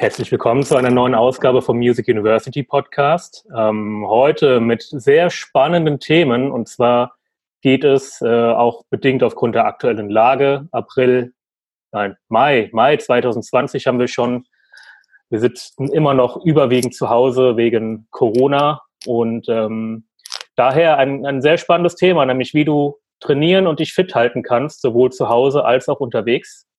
Herzlich willkommen zu einer neuen Ausgabe vom Music University Podcast. Ähm, heute mit sehr spannenden Themen und zwar geht es äh, auch bedingt aufgrund der aktuellen Lage. April, nein, Mai, Mai 2020 haben wir schon. Wir sitzen immer noch überwiegend zu Hause wegen Corona und ähm, daher ein, ein sehr spannendes Thema, nämlich wie du trainieren und dich fit halten kannst, sowohl zu Hause als auch unterwegs.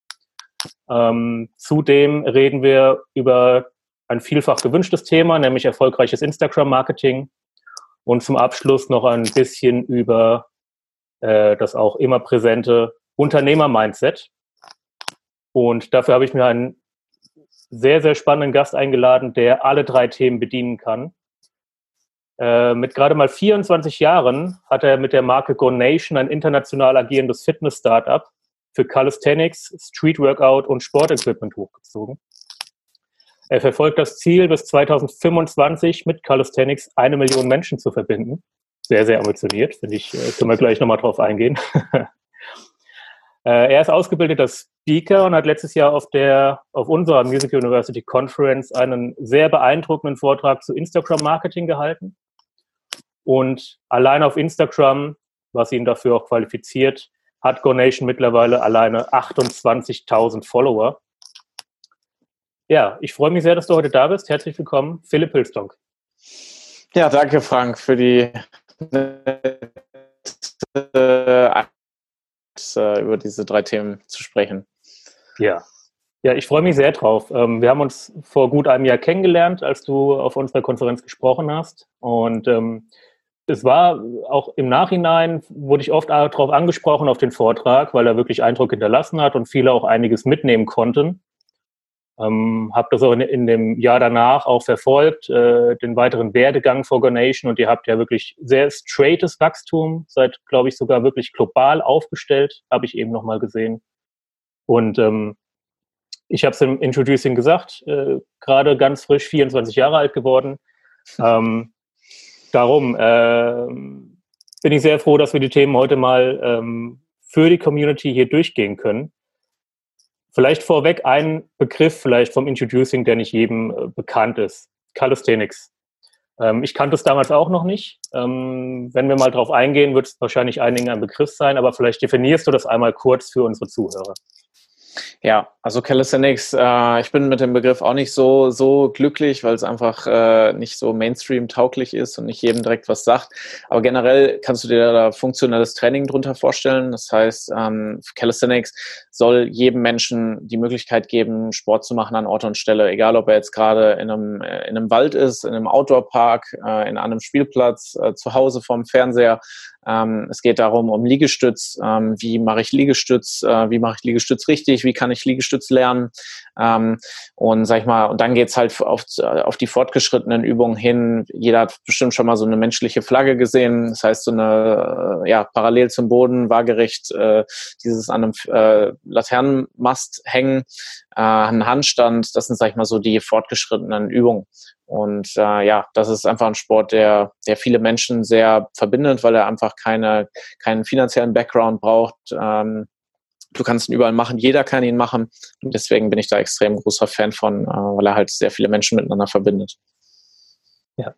Ähm, zudem reden wir über ein vielfach gewünschtes Thema, nämlich erfolgreiches Instagram-Marketing. Und zum Abschluss noch ein bisschen über äh, das auch immer präsente Unternehmer-Mindset. Und dafür habe ich mir einen sehr, sehr spannenden Gast eingeladen, der alle drei Themen bedienen kann. Äh, mit gerade mal 24 Jahren hat er mit der Marke Go Nation ein international agierendes Fitness-Startup für Calisthenics, Street Workout und Sportequipment hochgezogen. Er verfolgt das Ziel, bis 2025 mit Calisthenics eine Million Menschen zu verbinden. Sehr, sehr ambitioniert, finde ich, äh, können wir gleich nochmal drauf eingehen. Äh, er ist ausgebildeter Speaker und hat letztes Jahr auf der, auf unserer Music University Conference einen sehr beeindruckenden Vortrag zu Instagram Marketing gehalten. Und allein auf Instagram, was ihn dafür auch qualifiziert, hat GoNation mittlerweile alleine 28.000 Follower. Ja, ich freue mich sehr, dass du heute da bist. Herzlich willkommen, Philipp Hilstonk. Ja, danke, Frank, für die äh, über diese drei Themen zu sprechen. Ja, ja, ich freue mich sehr drauf. Ähm, wir haben uns vor gut einem Jahr kennengelernt, als du auf unserer Konferenz gesprochen hast. Und ähm, es war auch im Nachhinein, wurde ich oft darauf angesprochen, auf den Vortrag, weil er wirklich Eindruck hinterlassen hat und viele auch einiges mitnehmen konnten. Ähm, habe das auch in, in, dem Jahr danach auch verfolgt, äh, den weiteren Werdegang for Nation und ihr habt ja wirklich sehr straightes Wachstum, seid, glaube ich, sogar wirklich global aufgestellt, habe ich eben nochmal gesehen. Und ähm, ich habe es im Introducing gesagt, äh, gerade ganz frisch 24 Jahre alt geworden. Ähm, darum äh, bin ich sehr froh, dass wir die Themen heute mal ähm, für die Community hier durchgehen können. Vielleicht vorweg ein Begriff vielleicht vom Introducing, der nicht jedem äh, bekannt ist. Calisthenics. Ähm, ich kannte es damals auch noch nicht. Ähm, wenn wir mal drauf eingehen, wird es wahrscheinlich einigen ein Begriff sein, aber vielleicht definierst du das einmal kurz für unsere Zuhörer. Ja, also Calisthenics, äh, ich bin mit dem Begriff auch nicht so, so glücklich, weil es einfach äh, nicht so Mainstream-tauglich ist und nicht jedem direkt was sagt. Aber generell kannst du dir da funktionelles Training drunter vorstellen. Das heißt, ähm, Calisthenics soll jedem Menschen die Möglichkeit geben, Sport zu machen an Ort und Stelle, egal ob er jetzt gerade in einem, äh, in einem Wald ist, in einem Outdoor-Park, äh, in einem Spielplatz, äh, zu Hause vorm Fernseher ähm, es geht darum, um Liegestütz. Ähm, wie mache ich Liegestütz? Äh, wie mache ich Liegestütz richtig? Wie kann ich Liegestütz lernen? Ähm, und sag ich mal, und dann geht's halt auf, auf die fortgeschrittenen Übungen hin. Jeder hat bestimmt schon mal so eine menschliche Flagge gesehen. Das heißt, so eine, äh, ja, parallel zum Boden, waagerecht, äh, dieses an einem äh, Laternenmast hängen, äh, ein Handstand. Das sind, sag ich mal, so die fortgeschrittenen Übungen. Und äh, ja, das ist einfach ein Sport, der, der viele Menschen sehr verbindet, weil er einfach keine, keinen finanziellen Background braucht. Ähm, du kannst ihn überall machen, jeder kann ihn machen. Und deswegen bin ich da extrem großer Fan von, äh, weil er halt sehr viele Menschen miteinander verbindet. Ja,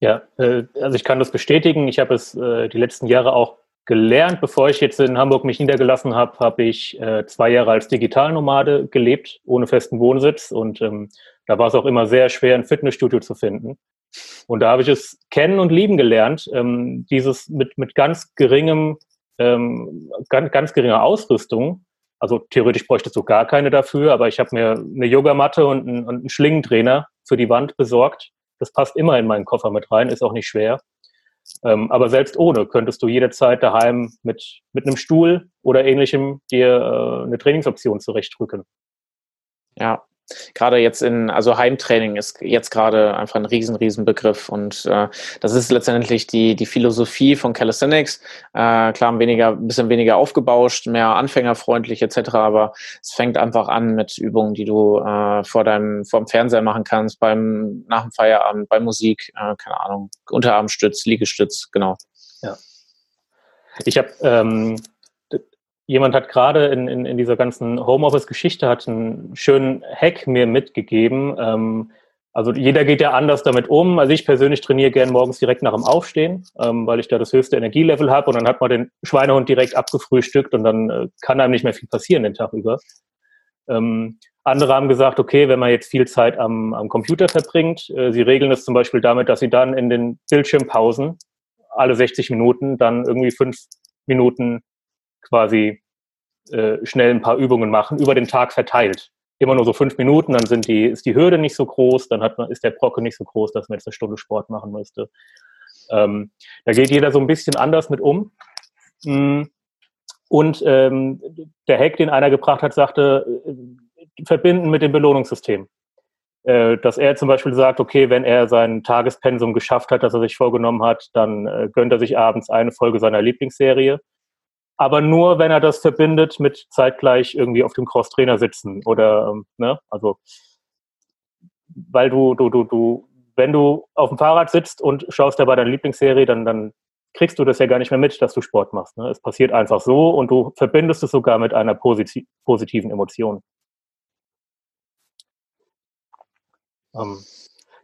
ja, äh, also ich kann das bestätigen. Ich habe es äh, die letzten Jahre auch gelernt. Bevor ich jetzt in Hamburg mich niedergelassen habe, habe ich äh, zwei Jahre als Digitalnomade gelebt, ohne festen Wohnsitz. Und ähm, da war es auch immer sehr schwer, ein Fitnessstudio zu finden. Und da habe ich es kennen und lieben gelernt, ähm, dieses mit, mit ganz geringem, ähm, ganz, ganz geringer Ausrüstung. Also theoretisch bräuchte du gar keine dafür, aber ich habe mir eine Yogamatte und einen, und einen Schlingentrainer für die Wand besorgt. Das passt immer in meinen Koffer mit rein, ist auch nicht schwer. Ähm, aber selbst ohne könntest du jederzeit daheim mit, mit einem Stuhl oder ähnlichem dir äh, eine Trainingsoption zurechtrücken. Ja, gerade jetzt in, also Heimtraining ist jetzt gerade einfach ein riesen, riesen Begriff und äh, das ist letztendlich die, die Philosophie von Calisthenics. Äh, klar, weniger, ein bisschen weniger aufgebauscht, mehr anfängerfreundlich etc., aber es fängt einfach an mit Übungen, die du äh, vor deinem, vor dem Fernseher machen kannst, beim, nach dem Feierabend, bei Musik, äh, keine Ahnung, Unterarmstütz, Liegestütz, genau. Ja. Ich habe ähm, jemand hat gerade in, in, in dieser ganzen Homeoffice-Geschichte einen schönen Hack mir mitgegeben. Ähm, also jeder geht ja anders damit um. Also ich persönlich trainiere gern morgens direkt nach dem Aufstehen, ähm, weil ich da das höchste Energielevel habe und dann hat man den Schweinehund direkt abgefrühstückt und dann äh, kann einem nicht mehr viel passieren den Tag über. Ähm, andere haben gesagt, okay, wenn man jetzt viel Zeit am, am Computer verbringt, äh, sie regeln es zum Beispiel damit, dass sie dann in den Bildschirmpausen alle 60 Minuten dann irgendwie fünf Minuten quasi äh, schnell ein paar Übungen machen, über den Tag verteilt immer nur so fünf Minuten, dann sind die, ist die Hürde nicht so groß, dann hat man, ist der Brocken nicht so groß, dass man jetzt eine Stunde Sport machen müsste. Ähm, da geht jeder so ein bisschen anders mit um. Mm. Und ähm, der Hack, den einer gebracht hat, sagte, äh, verbinden mit dem Belohnungssystem. Äh, dass er zum Beispiel sagt, okay, wenn er sein Tagespensum geschafft hat, das er sich vorgenommen hat, dann äh, gönnt er sich abends eine Folge seiner Lieblingsserie aber nur, wenn er das verbindet mit zeitgleich irgendwie auf dem Crosstrainer sitzen oder, ähm, ne, also, weil du, du, du, du, wenn du auf dem Fahrrad sitzt und schaust dabei deine Lieblingsserie, dann, dann kriegst du das ja gar nicht mehr mit, dass du Sport machst. Ne? Es passiert einfach so und du verbindest es sogar mit einer posit positiven Emotion. Ähm,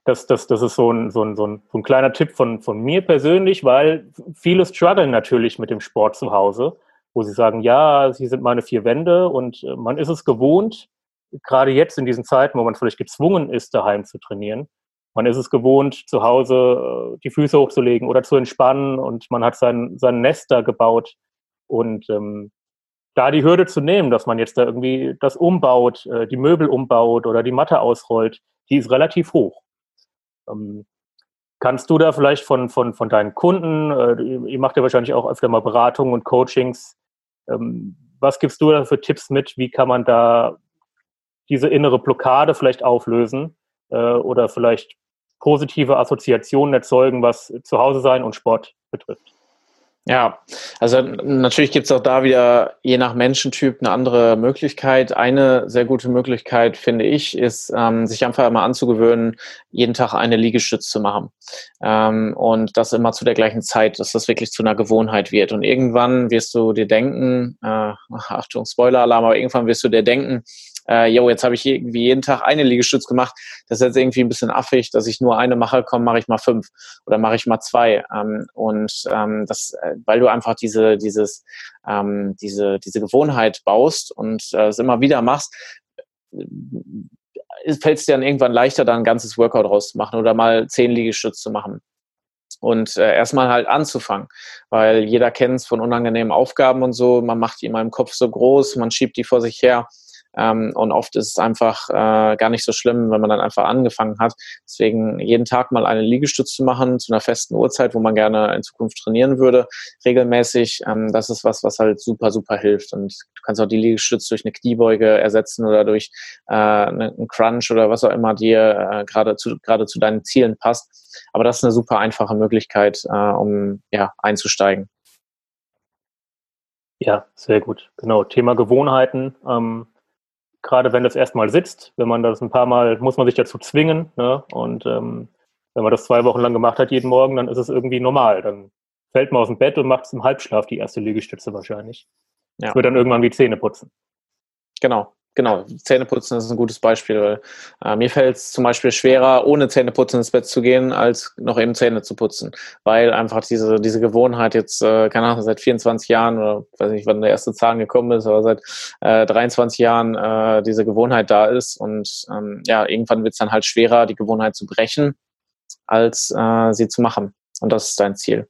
das, das, das ist so ein, so, ein, so, ein, so ein kleiner Tipp von, von mir persönlich, weil viele strugglen natürlich mit dem Sport zu Hause wo sie sagen, ja, sie sind meine vier Wände und äh, man ist es gewohnt, gerade jetzt in diesen Zeiten, wo man vielleicht gezwungen ist, daheim zu trainieren, man ist es gewohnt, zu Hause äh, die Füße hochzulegen oder zu entspannen und man hat sein, sein Nest da gebaut und ähm, da die Hürde zu nehmen, dass man jetzt da irgendwie das umbaut, äh, die Möbel umbaut oder die Matte ausrollt, die ist relativ hoch. Ähm, kannst du da vielleicht von, von, von deinen Kunden, äh, ihr macht ja wahrscheinlich auch öfter mal Beratungen und Coachings, was gibst du da für Tipps mit? Wie kann man da diese innere Blockade vielleicht auflösen äh, oder vielleicht positive Assoziationen erzeugen, was Zuhause sein und Sport betrifft? Ja, also natürlich gibt es auch da wieder je nach Menschentyp eine andere Möglichkeit. Eine sehr gute Möglichkeit, finde ich, ist, ähm, sich einfach mal anzugewöhnen, jeden Tag eine Liegestütze zu machen. Ähm, und das immer zu der gleichen Zeit, dass das wirklich zu einer Gewohnheit wird. Und irgendwann wirst du dir denken, äh, Achtung, Spoiler-Alarm, aber irgendwann wirst du dir denken, äh, jetzt habe ich irgendwie jeden Tag eine Liegestütz gemacht, das ist jetzt irgendwie ein bisschen affig, dass ich nur eine mache, komm, mache ich mal fünf oder mache ich mal zwei. Ähm, und ähm, das, äh, weil du einfach diese, dieses, ähm, diese, diese Gewohnheit baust und äh, es immer wieder machst, äh, fällt es dir dann irgendwann leichter, da ein ganzes Workout rauszumachen oder mal zehn Liegestütze zu machen. Und äh, erstmal halt anzufangen, weil jeder kennt es von unangenehmen Aufgaben und so, man macht die immer im Kopf so groß, man schiebt die vor sich her ähm, und oft ist es einfach äh, gar nicht so schlimm, wenn man dann einfach angefangen hat. Deswegen jeden Tag mal eine Liegestütze zu machen zu einer festen Uhrzeit, wo man gerne in Zukunft trainieren würde, regelmäßig. Ähm, das ist was, was halt super, super hilft. Und du kannst auch die Liegestütze durch eine Kniebeuge ersetzen oder durch äh, einen Crunch oder was auch immer dir äh, gerade zu, zu deinen Zielen passt. Aber das ist eine super einfache Möglichkeit, äh, um ja, einzusteigen. Ja, sehr gut. Genau. Thema Gewohnheiten. Ähm, gerade wenn das erstmal sitzt, wenn man das ein paar Mal, muss man sich dazu zwingen. Ne? Und ähm, wenn man das zwei Wochen lang gemacht hat, jeden Morgen, dann ist es irgendwie normal. Dann fällt man aus dem Bett und macht es im Halbschlaf die erste Liegestütze wahrscheinlich. Ja. Wird dann irgendwann wie Zähne putzen. Genau genau, Zähneputzen ist ein gutes Beispiel. Weil, äh, mir fällt es zum Beispiel schwerer, ohne Zähneputzen ins Bett zu gehen, als noch eben Zähne zu putzen. Weil einfach diese, diese Gewohnheit jetzt, äh, keine Ahnung, seit 24 Jahren oder weiß nicht, wann der erste Zahn gekommen ist, aber seit äh, 23 Jahren äh, diese Gewohnheit da ist. Und ähm, ja, irgendwann wird es dann halt schwerer, die Gewohnheit zu brechen, als äh, sie zu machen. Und das ist dein Ziel.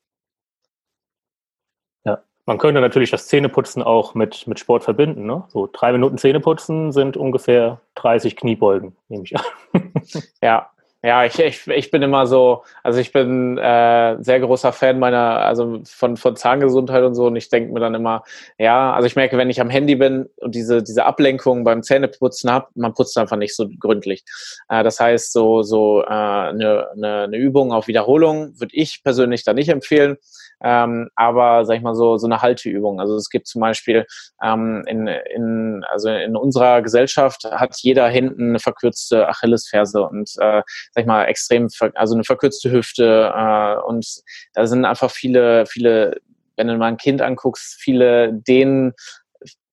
Man könnte natürlich das Zähneputzen auch mit, mit Sport verbinden. Ne? So drei Minuten Zähneputzen sind ungefähr 30 Kniebeugen, nehme ich an. ja, ja, ich, ich, ich bin immer so, also ich bin äh, sehr großer Fan meiner, also von, von Zahngesundheit und so und ich denke mir dann immer, ja, also ich merke, wenn ich am Handy bin und diese, diese Ablenkung beim Zähneputzen habe, man putzt einfach nicht so gründlich. Äh, das heißt, so, so äh, eine, eine, eine Übung auf Wiederholung würde ich persönlich da nicht empfehlen ähm, aber sag ich mal so so eine Halteübung. Also es gibt zum Beispiel ähm, in, in also in unserer Gesellschaft hat jeder hinten eine verkürzte Achillesferse und äh, sag ich mal extrem also eine verkürzte Hüfte äh, und da sind einfach viele viele wenn du mal ein Kind anguckst, viele denen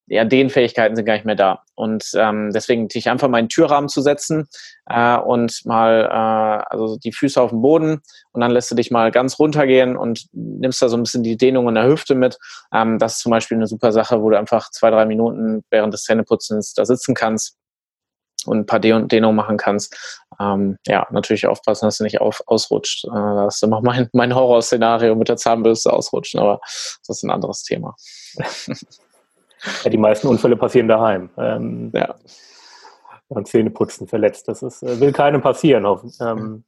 ja, den Fähigkeiten sind gar nicht mehr da. Und ähm, deswegen dich einfach mal in den Türrahmen zu setzen äh, und mal äh, also die Füße auf den Boden und dann lässt du dich mal ganz runtergehen und nimmst da so ein bisschen die Dehnung in der Hüfte mit. Ähm, das ist zum Beispiel eine super Sache, wo du einfach zwei, drei Minuten während des Zähneputzens da sitzen kannst und ein paar Dehnungen machen kannst. Ähm, ja, natürlich aufpassen, dass du nicht auf, ausrutscht. Äh, das ist immer mein, mein Horrorszenario mit der Zahnbürste ausrutschen, aber das ist ein anderes Thema. Ja, die meisten Unfälle passieren daheim. Ähm, ja. Beim Zähneputzen verletzt. Das ist, äh, will keinem passieren. Ähm,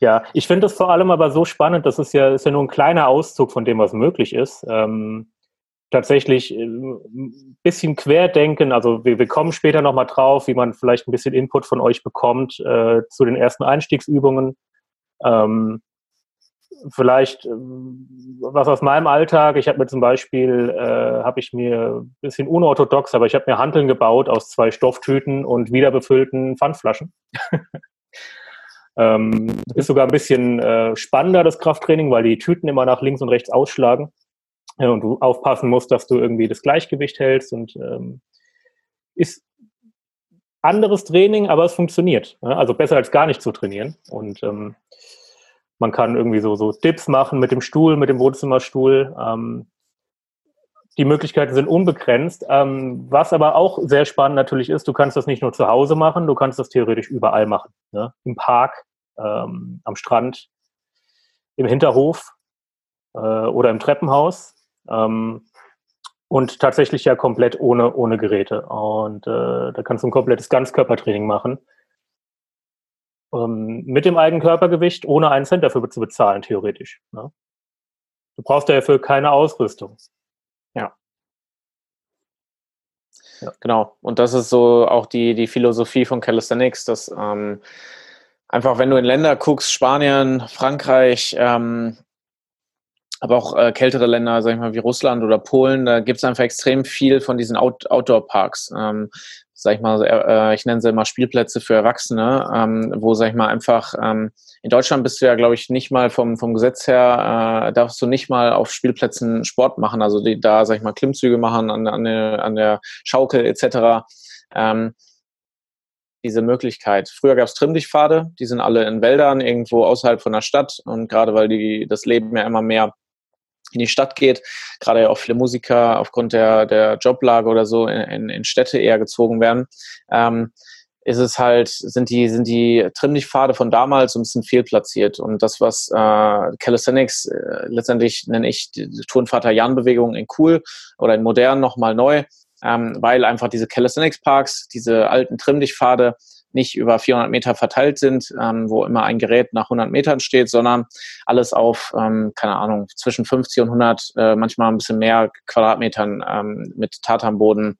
ja, ich finde das vor allem aber so spannend, das ist ja, ist ja nur ein kleiner Auszug von dem, was möglich ist. Ähm, tatsächlich ein äh, bisschen querdenken, also wir, wir kommen später nochmal drauf, wie man vielleicht ein bisschen Input von euch bekommt äh, zu den ersten Einstiegsübungen. Ähm, vielleicht ähm, was aus meinem Alltag. Ich habe mir zum Beispiel, äh, habe ich mir ein bisschen unorthodox, aber ich habe mir Handeln gebaut aus zwei Stofftüten und wiederbefüllten Pfandflaschen. ähm, ist sogar ein bisschen äh, spannender, das Krafttraining, weil die Tüten immer nach links und rechts ausschlagen. Ja, und du aufpassen musst, dass du irgendwie das Gleichgewicht hältst und ähm, ist anderes Training, aber es funktioniert. Also besser als gar nicht zu trainieren. Und ähm, man kann irgendwie so, so Dips machen mit dem Stuhl, mit dem Wohnzimmerstuhl. Ähm, die Möglichkeiten sind unbegrenzt. Ähm, was aber auch sehr spannend natürlich ist, du kannst das nicht nur zu Hause machen, du kannst das theoretisch überall machen. Ne? Im Park, ähm, am Strand, im Hinterhof äh, oder im Treppenhaus. Ähm, und tatsächlich ja komplett ohne, ohne Geräte. Und äh, da kannst du ein komplettes Ganzkörpertraining machen ähm, mit dem eigenen Körpergewicht, ohne einen Cent dafür zu bezahlen, theoretisch. Ne? Du brauchst dafür keine Ausrüstung. Ja. ja. Genau. Und das ist so auch die, die Philosophie von Calisthenics, dass ähm, einfach, wenn du in Länder guckst, Spanien, Frankreich, ähm, aber auch äh, kältere Länder, sag ich mal, wie Russland oder Polen, da gibt es einfach extrem viel von diesen Out Outdoor-Parks. Ähm, sag ich mal, äh, ich nenne sie immer Spielplätze für Erwachsene, ähm, wo, sag ich mal, einfach, ähm, in Deutschland bist du ja, glaube ich, nicht mal vom, vom Gesetz her, äh, darfst du nicht mal auf Spielplätzen Sport machen, also die, da, sag ich mal, Klimmzüge machen an, an, der, an der Schaukel etc. Ähm, diese Möglichkeit. Früher gab es Trimmdichtpfade, die sind alle in Wäldern, irgendwo außerhalb von der Stadt und gerade weil die das Leben ja immer mehr in die Stadt geht, gerade ja auch viele Musiker aufgrund der, der Joblage oder so in, in, Städte eher gezogen werden, ähm, ist es halt, sind die, sind die Trimmlichtpfade von damals ein bisschen fehlplatziert. Und das, was äh, Calisthenics äh, letztendlich nenne ich die Turnvater-Jan-Bewegung in cool oder in modern nochmal neu, ähm, weil einfach diese Calisthenics-Parks, diese alten Trimmlichtpfade, nicht über 400 Meter verteilt sind, ähm, wo immer ein Gerät nach 100 Metern steht, sondern alles auf, ähm, keine Ahnung, zwischen 50 und 100, äh, manchmal ein bisschen mehr Quadratmetern ähm, mit Tatanboden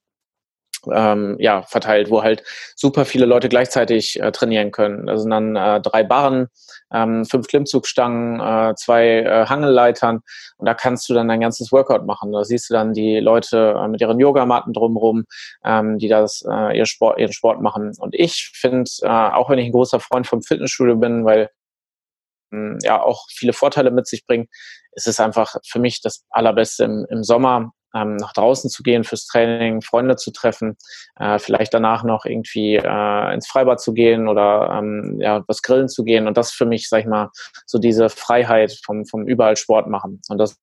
ähm, ja, verteilt, wo halt super viele Leute gleichzeitig äh, trainieren können. Da sind dann äh, drei Barren, ähm, fünf Klimmzugstangen, äh, zwei äh, Hangelleitern und da kannst du dann dein ganzes Workout machen. Da siehst du dann die Leute äh, mit ihren Yogamatten drumherum, ähm, die das äh, ihr Sport, ihren Sport machen. Und ich finde, äh, auch wenn ich ein großer Freund vom Fitnessstudio bin, weil hm, ja auch viele Vorteile mit sich bringt, ist es einfach für mich das Allerbeste im, im Sommer ähm, nach draußen zu gehen fürs Training, Freunde zu treffen, äh, vielleicht danach noch irgendwie äh, ins Freibad zu gehen oder ähm, ja, was grillen zu gehen. Und das für mich, sag ich mal, so diese Freiheit vom, vom überall Sport machen. Und das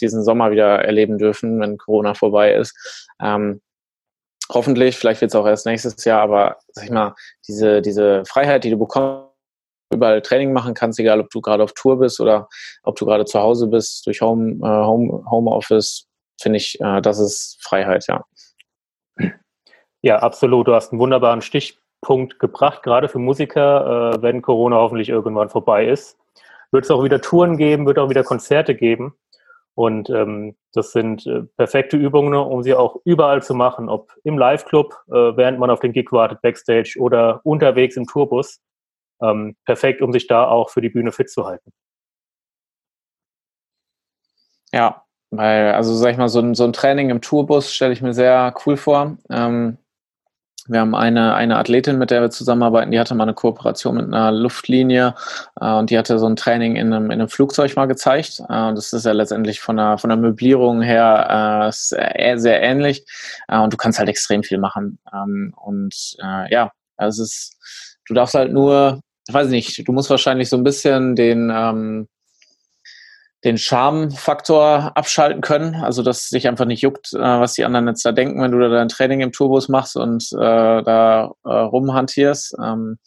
diesen Sommer wieder erleben dürfen, wenn Corona vorbei ist. Ähm, hoffentlich, vielleicht wird es auch erst nächstes Jahr, aber sag ich mal, diese, diese Freiheit, die du bekommst, überall Training machen kannst, egal ob du gerade auf Tour bist oder ob du gerade zu Hause bist, durch Home, äh, Home, Homeoffice, finde ich, äh, das ist Freiheit, ja. Ja, absolut. Du hast einen wunderbaren Stichpunkt gebracht, gerade für Musiker, äh, wenn Corona hoffentlich irgendwann vorbei ist. Wird es auch wieder Touren geben, wird auch wieder Konzerte geben. Und ähm, das sind äh, perfekte Übungen, um sie auch überall zu machen, ob im Live-Club, äh, während man auf den Gig wartet, Backstage oder unterwegs im Tourbus. Ähm, perfekt, um sich da auch für die Bühne fit zu halten. Ja, weil, also sag ich mal, so ein, so ein Training im Tourbus stelle ich mir sehr cool vor. Ähm, Wir haben eine, eine Athletin, mit der wir zusammenarbeiten, die hatte mal eine Kooperation mit einer Luftlinie äh, und die hatte so ein Training in einem, in einem Flugzeug mal gezeigt. Äh, das ist ja letztendlich von der, von der Möblierung her äh, sehr, sehr ähnlich. Äh, und du kannst halt extrem viel machen. Ähm, und äh, ja, also es ist, du darfst halt nur, ich weiß nicht, du musst wahrscheinlich so ein bisschen den, ähm, den Charmfaktor abschalten können, also dass sich einfach nicht juckt, äh, was die anderen jetzt da denken, wenn du da dein Training im Tourbus machst und äh, da äh, rumhantierst. Ähm,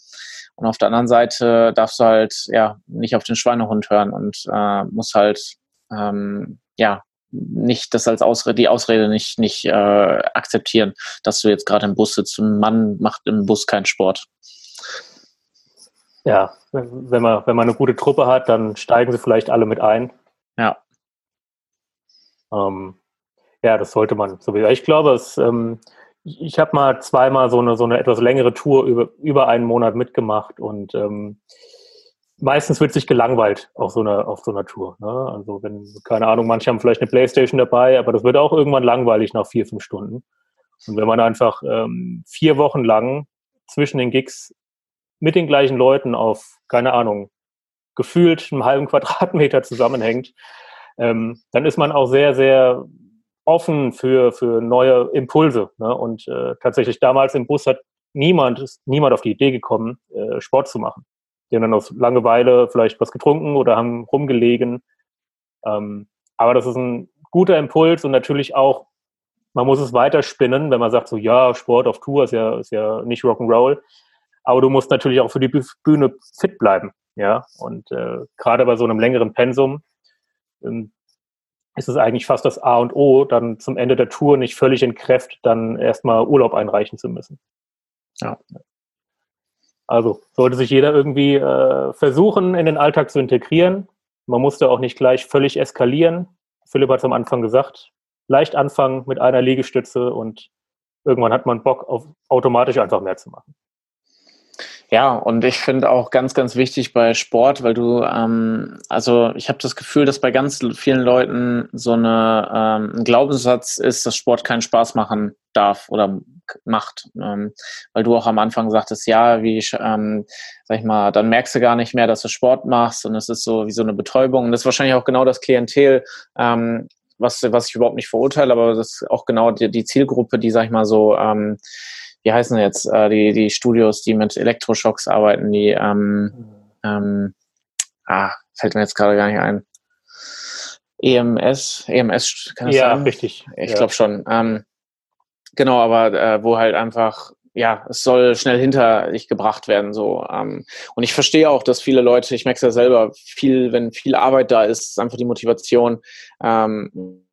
und auf der anderen Seite darfst du halt ja nicht auf den Schweinehund hören und äh, musst halt ähm, ja nicht das als Ausrede, die Ausrede nicht nicht äh, akzeptieren, dass du jetzt gerade im Bus sitzt. Ein Mann macht im Bus keinen Sport. Ja, wenn man, wenn man eine gute Truppe hat, dann steigen sie vielleicht alle mit ein. Ja. Ähm, ja, das sollte man sowieso. Ich glaube, es, ähm, ich, habe mal zweimal so eine, so eine etwas längere Tour über, über einen Monat mitgemacht und ähm, meistens wird sich gelangweilt auf so einer, auf so einer Tour. Ne? Also wenn, keine Ahnung, manche haben vielleicht eine Playstation dabei, aber das wird auch irgendwann langweilig nach vier, fünf Stunden. Und wenn man einfach ähm, vier Wochen lang zwischen den Gigs mit den gleichen Leuten auf, keine Ahnung, gefühlt einem halben Quadratmeter zusammenhängt, ähm, dann ist man auch sehr, sehr offen für, für neue Impulse. Ne? Und äh, tatsächlich damals im Bus hat niemand, ist niemand auf die Idee gekommen, äh, Sport zu machen. Die haben dann aus Langeweile vielleicht was getrunken oder haben rumgelegen. Ähm, aber das ist ein guter Impuls und natürlich auch, man muss es weiterspinnen, wenn man sagt so, ja, Sport auf Tour ist ja, ist ja nicht Rock'n'Roll. Aber du musst natürlich auch für die Bühne fit bleiben. Ja, und äh, gerade bei so einem längeren Pensum ähm, ist es eigentlich fast das A und O, dann zum Ende der Tour nicht völlig entkräftet, dann erstmal Urlaub einreichen zu müssen. Ja. Also sollte sich jeder irgendwie äh, versuchen, in den Alltag zu integrieren. Man musste auch nicht gleich völlig eskalieren. Philipp hat es am Anfang gesagt, leicht anfangen mit einer Liegestütze und irgendwann hat man Bock auf automatisch einfach mehr zu machen. Ja, und ich finde auch ganz, ganz wichtig bei Sport, weil du, ähm, also ich habe das Gefühl, dass bei ganz vielen Leuten so eine, ähm, ein Glaubenssatz ist, dass Sport keinen Spaß machen darf oder macht. Ähm, weil du auch am Anfang sagtest, ja, wie ähm, sag ich mal, dann merkst du gar nicht mehr, dass du Sport machst und es ist so wie so eine Betäubung. Und das ist wahrscheinlich auch genau das Klientel, ähm, was, was ich überhaupt nicht verurteile, aber das ist auch genau die, die Zielgruppe, die, sag ich mal, so ähm, wie heißen jetzt äh, die, die Studios, die mit Elektroschocks arbeiten, die, ähm, ähm, ah, fällt mir jetzt gerade gar nicht ein. EMS, EMS, kann das ja, sein? richtig. Ich ja. glaube schon. Ähm, genau, aber äh, wo halt einfach, ja, es soll schnell hinter dich gebracht werden, so. Ähm, und ich verstehe auch, dass viele Leute, ich merke es ja selber, viel, wenn viel Arbeit da ist, ist einfach die Motivation, ähm,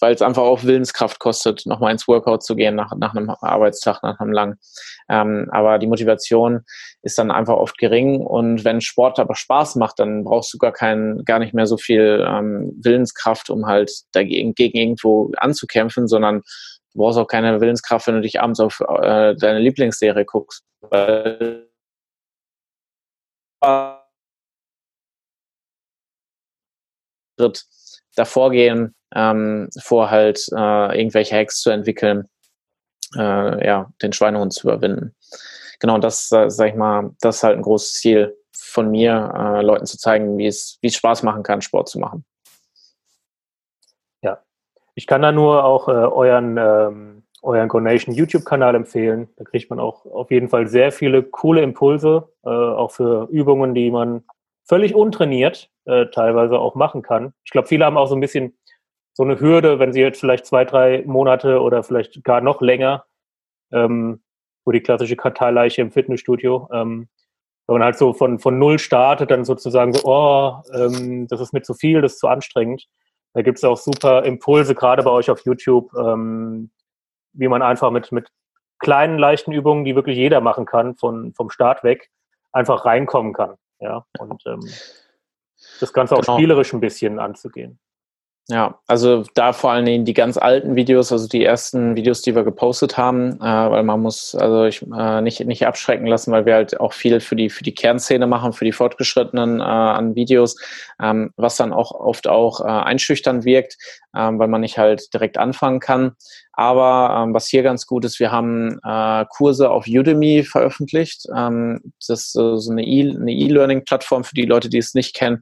weil es einfach auch Willenskraft kostet, nochmal ins Workout zu gehen nach, nach einem Arbeitstag, nach einem langen. Ähm, aber die Motivation ist dann einfach oft gering und wenn Sport aber Spaß macht, dann brauchst du gar kein, gar nicht mehr so viel ähm, Willenskraft, um halt dagegen gegen irgendwo anzukämpfen, sondern du brauchst auch keine Willenskraft, wenn du dich abends auf äh, deine Lieblingsserie guckst. Weil davor gehen, ähm, vor halt äh, irgendwelche Hacks zu entwickeln, äh, ja, den Schweinehund zu überwinden. Genau, das, äh, sag ich mal, das ist halt ein großes Ziel von mir, äh, Leuten zu zeigen, wie es, wie es Spaß machen kann, Sport zu machen. Ja, ich kann da nur auch äh, euren, ähm, euren Gonation YouTube-Kanal empfehlen. Da kriegt man auch auf jeden Fall sehr viele coole Impulse, äh, auch für Übungen, die man völlig untrainiert äh, teilweise auch machen kann. Ich glaube, viele haben auch so ein bisschen so eine Hürde, wenn sie jetzt vielleicht zwei, drei Monate oder vielleicht gar noch länger, ähm, wo die klassische Karteileiche im Fitnessstudio, ähm, wenn man halt so von, von null startet, dann sozusagen so, oh, ähm, das ist mir zu viel, das ist zu anstrengend. Da gibt es auch super Impulse, gerade bei euch auf YouTube, ähm, wie man einfach mit, mit kleinen, leichten Übungen, die wirklich jeder machen kann, von, vom Start weg, einfach reinkommen kann. Ja, und ähm, das Ganze auch genau. spielerisch ein bisschen anzugehen. Ja, also da vor allen Dingen die ganz alten Videos, also die ersten Videos, die wir gepostet haben, äh, weil man muss also ich, äh, nicht, nicht abschrecken lassen, weil wir halt auch viel für die, für die Kernszene machen, für die Fortgeschrittenen äh, an Videos, ähm, was dann auch oft auch äh, einschüchtern wirkt, ähm, weil man nicht halt direkt anfangen kann. Aber ähm, was hier ganz gut ist, wir haben äh, Kurse auf Udemy veröffentlicht. Ähm, das ist so eine E-Learning-Plattform für die Leute, die es nicht kennen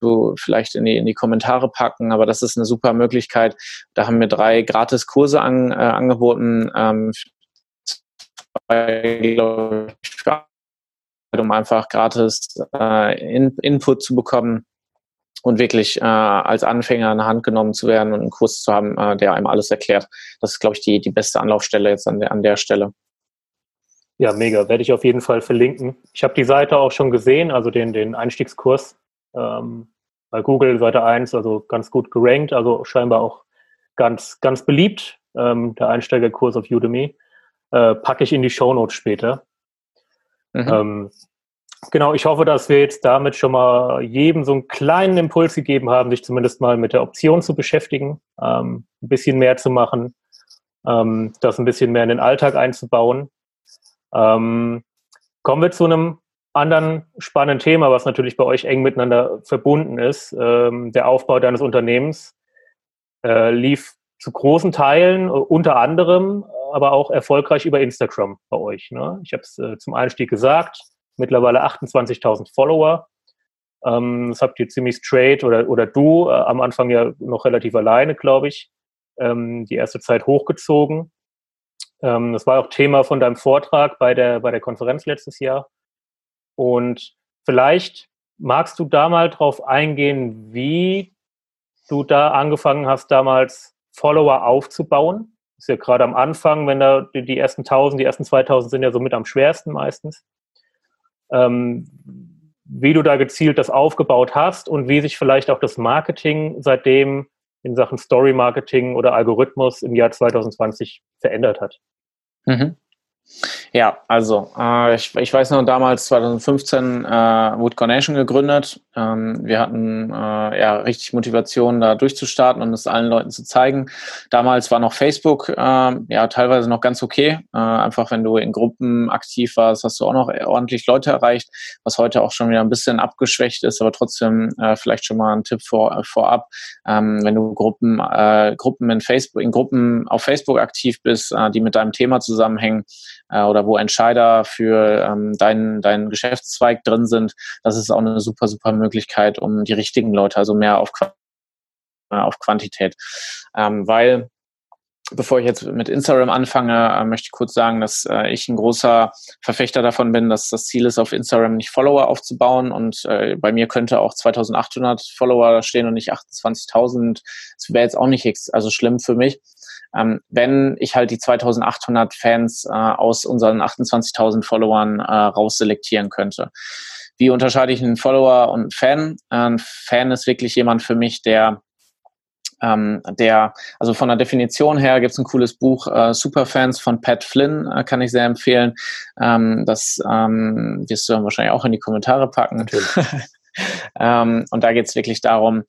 du vielleicht in die, in die Kommentare packen, aber das ist eine super Möglichkeit. Da haben wir drei gratis Kurse an, äh, angeboten, ähm, um einfach gratis äh, in, Input zu bekommen und wirklich äh, als Anfänger in der Hand genommen zu werden und einen Kurs zu haben, äh, der einem alles erklärt. Das ist, glaube ich, die, die beste Anlaufstelle jetzt an der, an der Stelle. Ja, mega. Werde ich auf jeden Fall verlinken. Ich habe die Seite auch schon gesehen, also den, den Einstiegskurs ähm, bei Google Seite 1, also ganz gut gerankt, also scheinbar auch ganz, ganz beliebt, ähm, der Einsteigerkurs auf Udemy. Äh, packe ich in die Shownotes später. Mhm. Ähm, genau, ich hoffe, dass wir jetzt damit schon mal jedem so einen kleinen Impuls gegeben haben, sich zumindest mal mit der Option zu beschäftigen, ähm, ein bisschen mehr zu machen, ähm, das ein bisschen mehr in den Alltag einzubauen. Ähm, kommen wir zu einem anderen spannenden Thema, was natürlich bei euch eng miteinander verbunden ist. Ähm, der Aufbau deines Unternehmens äh, lief zu großen Teilen, äh, unter anderem, aber auch erfolgreich über Instagram bei euch. Ne? Ich habe es äh, zum Einstieg gesagt, mittlerweile 28.000 Follower. Ähm, das habt ihr ziemlich straight oder, oder du äh, am Anfang ja noch relativ alleine, glaube ich, ähm, die erste Zeit hochgezogen. Ähm, das war auch Thema von deinem Vortrag bei der, bei der Konferenz letztes Jahr. Und vielleicht magst du da mal drauf eingehen, wie du da angefangen hast, damals Follower aufzubauen. Ist ja gerade am Anfang, wenn da die ersten 1000, die ersten 2000 sind ja so mit am schwersten meistens. Ähm, wie du da gezielt das aufgebaut hast und wie sich vielleicht auch das Marketing seitdem in Sachen Story Marketing oder Algorithmus im Jahr 2020 verändert hat. Mhm. Ja, also äh, ich, ich weiß noch, damals 2015 äh, Wood Nation gegründet. Ähm, wir hatten äh, ja richtig Motivation, da durchzustarten und es allen Leuten zu zeigen. Damals war noch Facebook äh, ja teilweise noch ganz okay. Äh, einfach wenn du in Gruppen aktiv warst, hast du auch noch ordentlich Leute erreicht, was heute auch schon wieder ein bisschen abgeschwächt ist, aber trotzdem äh, vielleicht schon mal ein Tipp vor, vorab. Ähm, wenn du Gruppen, äh, Gruppen in Facebook, in Gruppen auf Facebook aktiv bist, äh, die mit deinem Thema zusammenhängen, äh, oder wo Entscheider für ähm, deinen, deinen Geschäftszweig drin sind, das ist auch eine super, super Möglichkeit, um die richtigen Leute, also mehr auf, auf Quantität. Ähm, weil Bevor ich jetzt mit Instagram anfange, äh, möchte ich kurz sagen, dass äh, ich ein großer Verfechter davon bin, dass das Ziel ist, auf Instagram nicht Follower aufzubauen. Und äh, bei mir könnte auch 2800 Follower stehen und nicht 28.000. Das wäre jetzt auch nicht also schlimm für mich ähm, wenn ich halt die 2800 Fans äh, aus unseren 28.000 Followern äh, rausselektieren könnte. Wie unterscheide ich einen Follower und einen Fan? Ein Fan ist wirklich jemand für mich, der ähm, der, also von der Definition her gibt es ein cooles Buch, äh, Superfans von Pat Flynn, äh, kann ich sehr empfehlen. Ähm, das ähm, wirst du dann wahrscheinlich auch in die Kommentare packen. Natürlich. ähm, und da geht es wirklich darum,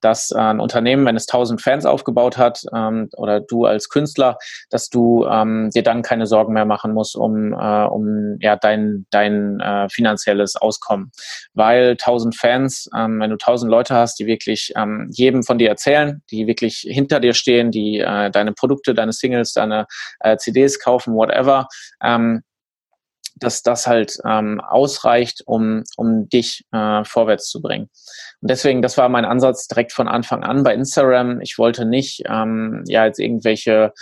dass äh, ein Unternehmen, wenn es 1000 Fans aufgebaut hat ähm, oder du als Künstler, dass du ähm, dir dann keine Sorgen mehr machen musst um, äh, um ja, dein, dein äh, finanzielles Auskommen. Weil 1000 Fans, ähm, wenn du 1000 Leute hast, die wirklich ähm, jedem von dir erzählen, die wirklich hinter dir stehen, die äh, deine Produkte, deine Singles, deine äh, CDs kaufen, whatever, ähm, dass das halt ähm, ausreicht, um, um dich äh, vorwärts zu bringen. Und deswegen, das war mein Ansatz direkt von Anfang an bei Instagram. Ich wollte nicht ähm, ja jetzt irgendwelche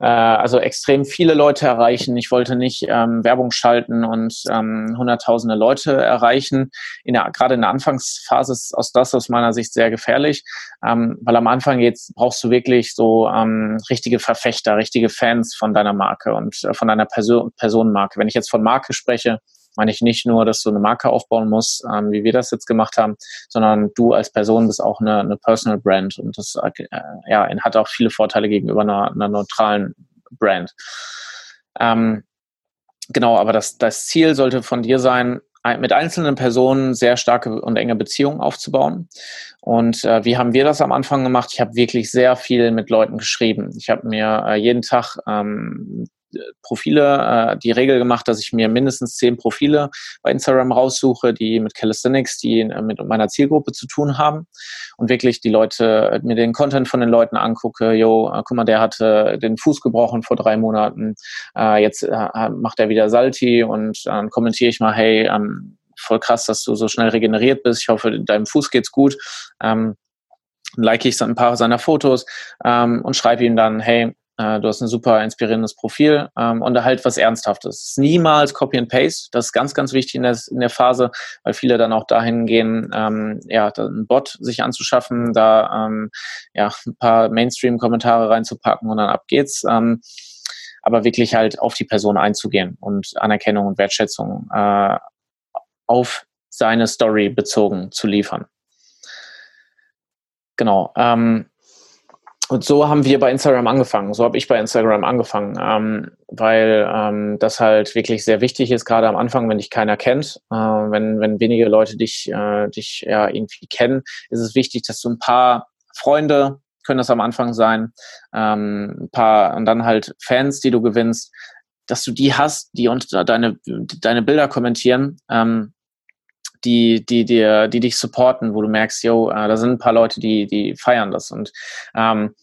äh, also extrem viele Leute erreichen. Ich wollte nicht ähm, Werbung schalten und ähm, hunderttausende Leute erreichen. In der, gerade in der Anfangsphase ist aus das aus meiner Sicht sehr gefährlich, ähm, weil am Anfang jetzt brauchst du wirklich so ähm, richtige Verfechter, richtige Fans von deiner Marke und äh, von deiner Person, Personenmarke. Wenn ich jetzt von Marke spreche, meine ich nicht nur, dass du eine Marke aufbauen musst, ähm, wie wir das jetzt gemacht haben, sondern du als Person bist auch eine, eine Personal Brand und das äh, ja, hat auch viele Vorteile gegenüber einer, einer neutralen Brand. Ähm, genau, aber das, das Ziel sollte von dir sein, mit einzelnen Personen sehr starke und enge Beziehungen aufzubauen. Und äh, wie haben wir das am Anfang gemacht? Ich habe wirklich sehr viel mit Leuten geschrieben. Ich habe mir äh, jeden Tag ähm, Profile, äh, die Regel gemacht, dass ich mir mindestens zehn Profile bei Instagram raussuche, die mit Calisthenics, die äh, mit meiner Zielgruppe zu tun haben. Und wirklich die Leute, äh, mir den Content von den Leuten angucke, yo, äh, guck mal, der hatte den Fuß gebrochen vor drei Monaten, äh, jetzt äh, macht er wieder Salti und dann kommentiere ich mal, hey, ähm, voll krass, dass du so schnell regeneriert bist, ich hoffe, deinem Fuß geht's gut. Ähm, like ich ein paar seiner Fotos ähm, und schreibe ihm dann, hey, äh, du hast ein super inspirierendes Profil ähm, und halt was Ernsthaftes. Niemals Copy and Paste. Das ist ganz, ganz wichtig in der, in der Phase, weil viele dann auch dahin gehen, ähm, ja, einen Bot sich anzuschaffen, da ähm, ja, ein paar Mainstream-Kommentare reinzupacken und dann ab geht's. Ähm, aber wirklich halt auf die Person einzugehen und Anerkennung und Wertschätzung äh, auf seine Story bezogen zu liefern. Genau. Ähm, und so haben wir bei Instagram angefangen. So habe ich bei Instagram angefangen, ähm, weil ähm, das halt wirklich sehr wichtig ist, gerade am Anfang, wenn dich keiner kennt, äh, wenn, wenn wenige Leute dich, äh, dich ja irgendwie kennen, ist es wichtig, dass du ein paar Freunde, können das am Anfang sein, ähm, ein paar und dann halt Fans, die du gewinnst, dass du die hast, die unter deine, deine Bilder kommentieren, ähm, die, die, die, die dich supporten, wo du merkst, yo, äh, da sind ein paar Leute, die, die feiern das. Und ähm,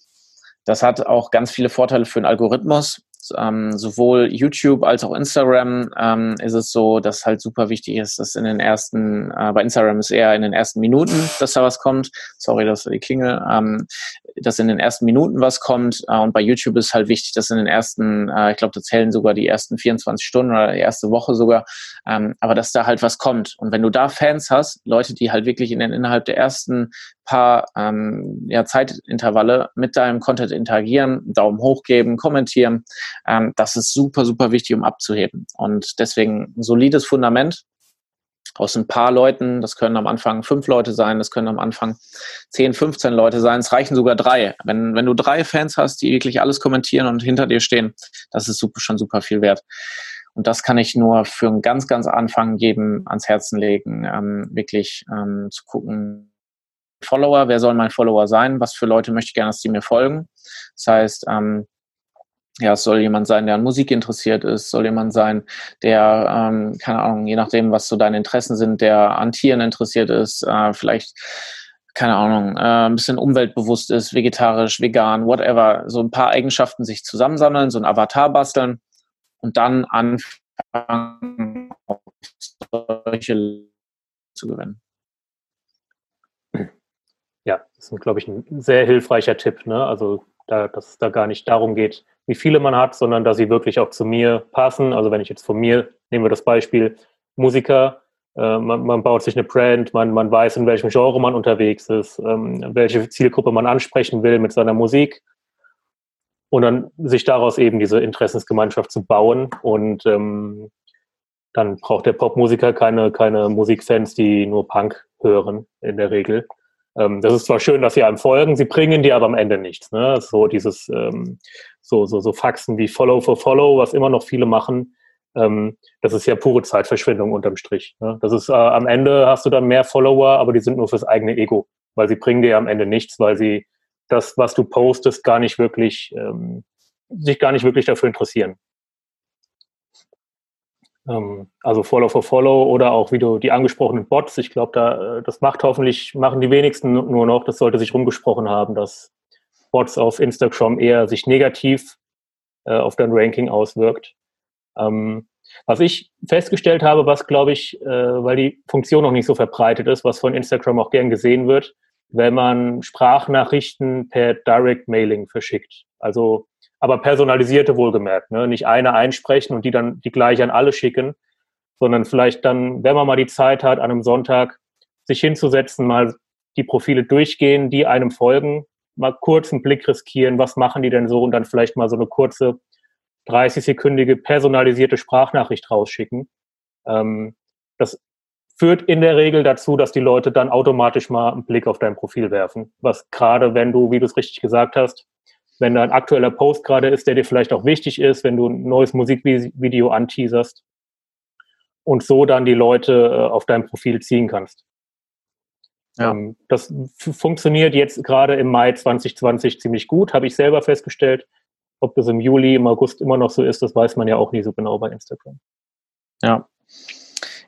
das hat auch ganz viele Vorteile für den Algorithmus ähm, sowohl YouTube als auch Instagram ähm, ist es so, dass halt super wichtig ist, dass in den ersten, äh, bei Instagram ist eher in den ersten Minuten, dass da was kommt. Sorry, das war die Klingel. Ähm, dass in den ersten Minuten was kommt. Äh, und bei YouTube ist halt wichtig, dass in den ersten, äh, ich glaube, da zählen sogar die ersten 24 Stunden oder die erste Woche sogar, ähm, aber dass da halt was kommt. Und wenn du da Fans hast, Leute, die halt wirklich in den innerhalb der ersten paar ähm, ja, Zeitintervalle mit deinem Content interagieren, Daumen hoch geben, kommentieren, ähm, das ist super, super wichtig, um abzuheben. Und deswegen ein solides Fundament aus ein paar Leuten, das können am Anfang fünf Leute sein, das können am Anfang zehn, 15 Leute sein, es reichen sogar drei. Wenn, wenn du drei Fans hast, die wirklich alles kommentieren und hinter dir stehen, das ist super, schon super viel wert. Und das kann ich nur für einen ganz, ganz Anfang jedem ans Herzen legen, ähm, wirklich ähm, zu gucken, Follower, wer soll mein Follower sein, was für Leute möchte ich gerne, dass die mir folgen. Das heißt, ähm, ja, es soll jemand sein, der an Musik interessiert ist, soll jemand sein, der, ähm, keine Ahnung, je nachdem, was so deine Interessen sind, der an Tieren interessiert ist, äh, vielleicht, keine Ahnung, äh, ein bisschen umweltbewusst ist, vegetarisch, vegan, whatever, so ein paar Eigenschaften sich zusammensammeln, so ein Avatar basteln und dann anfangen, solche zu gewinnen. Ja, das ist, glaube ich, ein sehr hilfreicher Tipp. Ne? Also, da, dass es da gar nicht darum geht, wie viele man hat, sondern dass sie wirklich auch zu mir passen. Also, wenn ich jetzt von mir, nehmen wir das Beispiel Musiker, äh, man, man, baut sich eine Brand, man, man weiß, in welchem Genre man unterwegs ist, ähm, welche Zielgruppe man ansprechen will mit seiner Musik. Und dann sich daraus eben diese Interessensgemeinschaft zu bauen. Und ähm, dann braucht der Popmusiker keine, keine Musikfans, die nur Punk hören, in der Regel. Ähm, das ist zwar schön, dass sie einem folgen, sie bringen dir aber am Ende nichts. Ne? So dieses, ähm, so, so, so Faxen wie Follow for Follow, was immer noch viele machen, ähm, das ist ja pure Zeitverschwendung unterm Strich. Ne? Das ist, äh, am Ende hast du dann mehr Follower, aber die sind nur fürs eigene Ego, weil sie bringen dir am Ende nichts, weil sie das, was du postest, gar nicht wirklich, ähm, sich gar nicht wirklich dafür interessieren. Ähm, also Follow for Follow oder auch wie du die angesprochenen Bots. Ich glaube, da, äh, das macht hoffentlich, machen die wenigsten nur noch, das sollte sich rumgesprochen haben, dass Bots auf Instagram eher sich negativ äh, auf dein Ranking auswirkt. Ähm, was ich festgestellt habe, was glaube ich, äh, weil die Funktion noch nicht so verbreitet ist, was von Instagram auch gern gesehen wird, wenn man Sprachnachrichten per Direct Mailing verschickt. Also aber personalisierte wohlgemerkt. Ne? Nicht eine einsprechen und die dann die gleich an alle schicken, sondern vielleicht dann, wenn man mal die Zeit hat, an einem Sonntag sich hinzusetzen, mal die Profile durchgehen, die einem folgen, mal kurz einen Blick riskieren, was machen die denn so und dann vielleicht mal so eine kurze 30-sekündige personalisierte Sprachnachricht rausschicken. Ähm, das führt in der Regel dazu, dass die Leute dann automatisch mal einen Blick auf dein Profil werfen. Was gerade, wenn du, wie du es richtig gesagt hast, wenn da ein aktueller Post gerade ist, der dir vielleicht auch wichtig ist, wenn du ein neues Musikvideo anteaserst. und so dann die Leute äh, auf dein Profil ziehen kannst. Ja. Ähm, das funktioniert jetzt gerade im Mai 2020 ziemlich gut, habe ich selber festgestellt. Ob das im Juli, im August immer noch so ist, das weiß man ja auch nie so genau bei Instagram. Ja.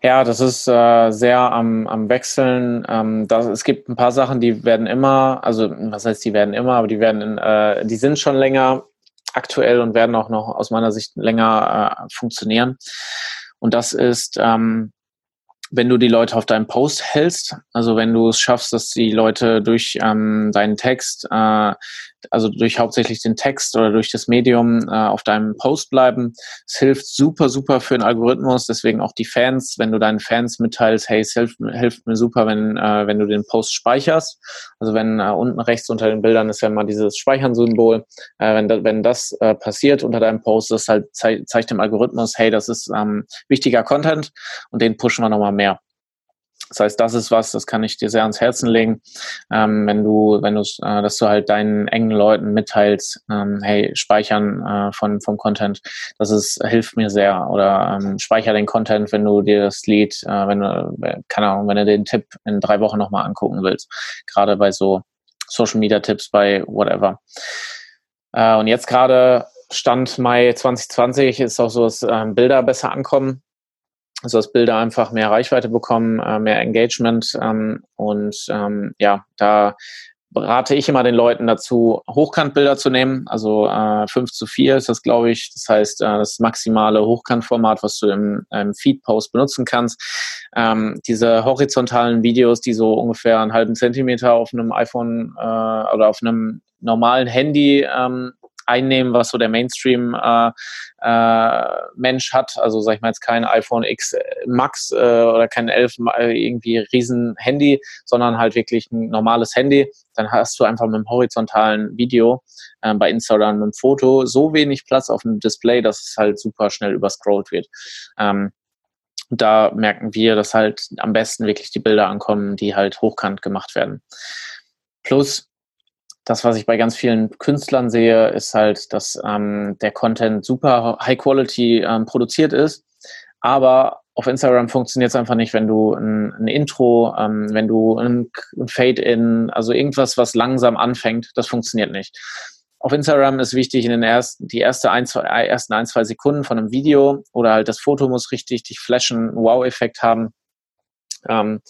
Ja, das ist äh, sehr am, am Wechseln. Ähm, das, es gibt ein paar Sachen, die werden immer, also was heißt, die werden immer, aber die werden, äh, die sind schon länger aktuell und werden auch noch aus meiner Sicht länger äh, funktionieren. Und das ist ähm, wenn du die Leute auf deinem Post hältst, also wenn du es schaffst, dass die Leute durch ähm, deinen Text, äh, also durch hauptsächlich den Text oder durch das Medium äh, auf deinem Post bleiben, es hilft super, super für den Algorithmus. Deswegen auch die Fans, wenn du deinen Fans mitteilst, hey, es hilft, hilft mir super, wenn, äh, wenn du den Post speicherst. Also wenn äh, unten rechts unter den Bildern ist ja mal dieses Speichern-Symbol. Äh, wenn, da, wenn das äh, passiert unter deinem Post, das halt zei zeigt dem Algorithmus, hey, das ist ähm, wichtiger Content und den pushen wir nochmal mehr. Das heißt, das ist was, das kann ich dir sehr ans Herzen legen, ähm, wenn du, wenn du, äh, dass du halt deinen engen Leuten mitteilst, ähm, hey, speichern äh, von vom Content, das ist hilft mir sehr. Oder ähm, speicher den Content, wenn du dir das Lied, äh, wenn du, äh, keine Ahnung, wenn du den Tipp in drei Wochen nochmal angucken willst, gerade bei so Social Media Tipps bei whatever. Äh, und jetzt gerade Stand Mai 2020 ist auch so, dass ähm, Bilder besser ankommen also dass Bilder einfach mehr Reichweite bekommen, äh, mehr Engagement ähm, und ähm, ja, da rate ich immer den Leuten dazu, Hochkantbilder zu nehmen. Also äh, 5 zu 4 ist das, glaube ich. Das heißt, äh, das maximale Hochkantformat, was du im, im Feed-Post benutzen kannst. Ähm, diese horizontalen Videos, die so ungefähr einen halben Zentimeter auf einem iPhone äh, oder auf einem normalen Handy ähm, einnehmen, was so der Mainstream äh, äh, Mensch hat. Also sag ich mal jetzt kein iPhone X Max äh, oder kein 11 äh, irgendwie riesen Handy, sondern halt wirklich ein normales Handy. Dann hast du einfach mit einem horizontalen Video äh, bei Instagram mit einem Foto so wenig Platz auf dem Display, dass es halt super schnell überscrollt wird. Ähm, da merken wir, dass halt am besten wirklich die Bilder ankommen, die halt hochkant gemacht werden. Plus das, was ich bei ganz vielen Künstlern sehe, ist halt, dass ähm, der Content super high quality ähm, produziert ist, aber auf Instagram funktioniert es einfach nicht, wenn du ein, ein Intro, ähm, wenn du ein, ein Fade-in, also irgendwas, was langsam anfängt, das funktioniert nicht. Auf Instagram ist wichtig, in den ersten, die erste ein, zwei, ersten ein, zwei Sekunden von einem Video oder halt das Foto muss richtig dich flashen, Wow-Effekt haben. Ähm,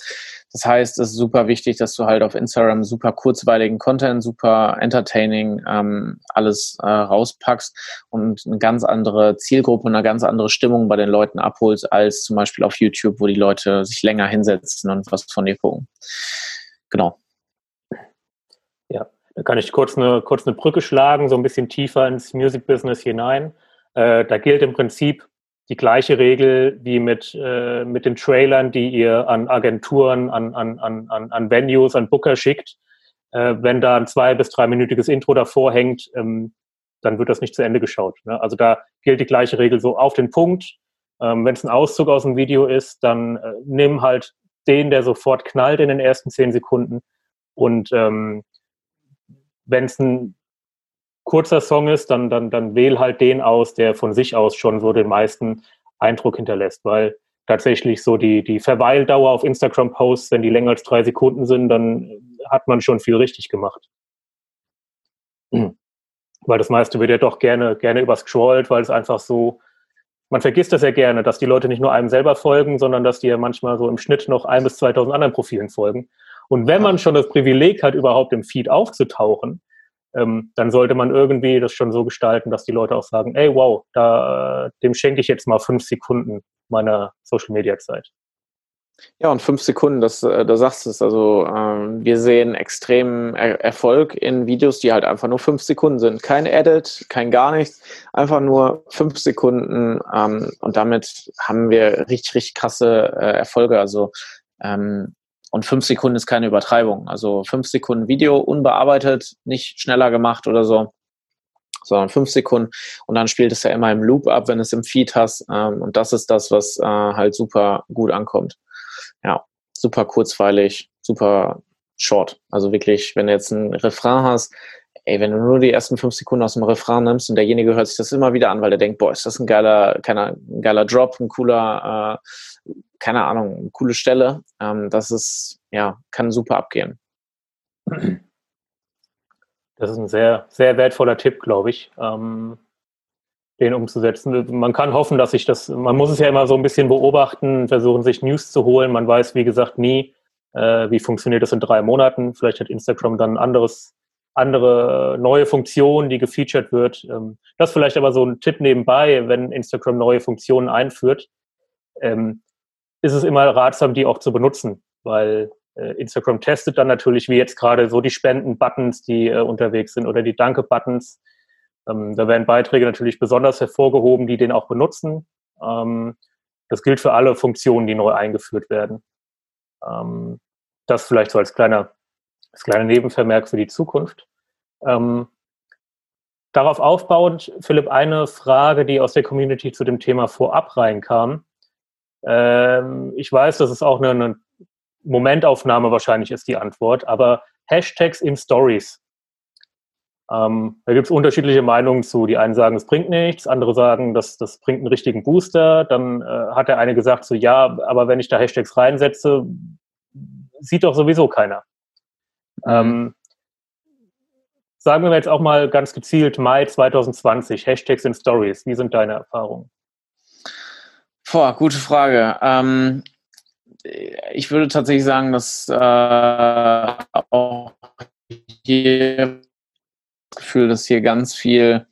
das heißt, es ist super wichtig, dass du halt auf Instagram super kurzweiligen Content, super entertaining ähm, alles äh, rauspackst und eine ganz andere Zielgruppe, eine ganz andere Stimmung bei den Leuten abholst, als zum Beispiel auf YouTube, wo die Leute sich länger hinsetzen und was von dir gucken. Genau. Ja, da kann ich kurz eine, kurz eine Brücke schlagen, so ein bisschen tiefer ins Music Business hinein. Äh, da gilt im Prinzip, die gleiche Regel wie mit, äh, mit den Trailern, die ihr an Agenturen, an, an, an, an Venues, an Booker schickt. Äh, wenn da ein zwei- bis dreiminütiges Intro davor hängt, ähm, dann wird das nicht zu Ende geschaut. Ne? Also da gilt die gleiche Regel so auf den Punkt. Ähm, wenn es ein Auszug aus dem Video ist, dann äh, nimm halt den, der sofort knallt in den ersten zehn Sekunden. Und ähm, wenn es ein kurzer Song ist, dann, dann, dann wähl halt den aus, der von sich aus schon so den meisten Eindruck hinterlässt, weil tatsächlich so die, die Verweildauer auf Instagram-Posts, wenn die länger als drei Sekunden sind, dann hat man schon viel richtig gemacht. Mhm. Weil das meiste wird ja doch gerne, gerne überscrollt, weil es einfach so, man vergisst das ja gerne, dass die Leute nicht nur einem selber folgen, sondern dass die ja manchmal so im Schnitt noch ein bis 2000 anderen Profilen folgen. Und wenn man schon das Privileg hat, überhaupt im Feed aufzutauchen, ähm, dann sollte man irgendwie das schon so gestalten, dass die Leute auch sagen, ey, wow, da, dem schenke ich jetzt mal fünf Sekunden meiner Social-Media-Zeit. Ja, und fünf Sekunden, das, äh, da sagst du es. Also ähm, wir sehen extremen er Erfolg in Videos, die halt einfach nur fünf Sekunden sind. Kein Edit, kein gar nichts, einfach nur fünf Sekunden. Ähm, und damit haben wir richtig, richtig krasse äh, Erfolge. Also ähm, und fünf Sekunden ist keine Übertreibung. Also fünf Sekunden Video, unbearbeitet, nicht schneller gemacht oder so, sondern fünf Sekunden. Und dann spielt es ja immer im Loop ab, wenn es im Feed hast. Ähm, und das ist das, was äh, halt super gut ankommt. Ja, super kurzweilig, super short. Also wirklich, wenn du jetzt ein Refrain hast, ey, wenn du nur die ersten fünf Sekunden aus dem Refrain nimmst und derjenige hört sich das immer wieder an, weil er denkt, boah, ist das ein geiler, keiner, ein geiler Drop, ein cooler, äh, keine Ahnung, eine coole Stelle, ähm, das ist, ja, kann super abgehen. Das ist ein sehr, sehr wertvoller Tipp, glaube ich, ähm, den umzusetzen. Man kann hoffen, dass sich das, man muss es ja immer so ein bisschen beobachten, versuchen, sich News zu holen. Man weiß, wie gesagt, nie, äh, wie funktioniert das in drei Monaten. Vielleicht hat Instagram dann ein anderes, andere neue Funktion, die gefeatured wird. Ähm, das vielleicht aber so ein Tipp nebenbei, wenn Instagram neue Funktionen einführt, ähm, ist es immer ratsam, die auch zu benutzen, weil äh, Instagram testet dann natürlich, wie jetzt gerade so die Spenden-Buttons, die äh, unterwegs sind oder die Danke-Buttons. Ähm, da werden Beiträge natürlich besonders hervorgehoben, die den auch benutzen. Ähm, das gilt für alle Funktionen, die neu eingeführt werden. Ähm, das vielleicht so als kleiner, als kleiner Nebenvermerk für die Zukunft. Ähm, darauf aufbauend, Philipp, eine Frage, die aus der Community zu dem Thema vorab reinkam. Ähm, ich weiß, das ist auch eine, eine Momentaufnahme wahrscheinlich ist die Antwort, aber Hashtags in Stories. Ähm, da gibt es unterschiedliche Meinungen zu. Die einen sagen, es bringt nichts, andere sagen, das, das bringt einen richtigen Booster. Dann äh, hat der eine gesagt, so ja, aber wenn ich da Hashtags reinsetze, sieht doch sowieso keiner. Ähm, sagen wir jetzt auch mal ganz gezielt Mai 2020, Hashtags in Stories. Wie sind deine Erfahrungen? Boah, gute Frage. Ähm, ich würde tatsächlich sagen, dass äh, auch hier das Gefühl, dass hier ganz viel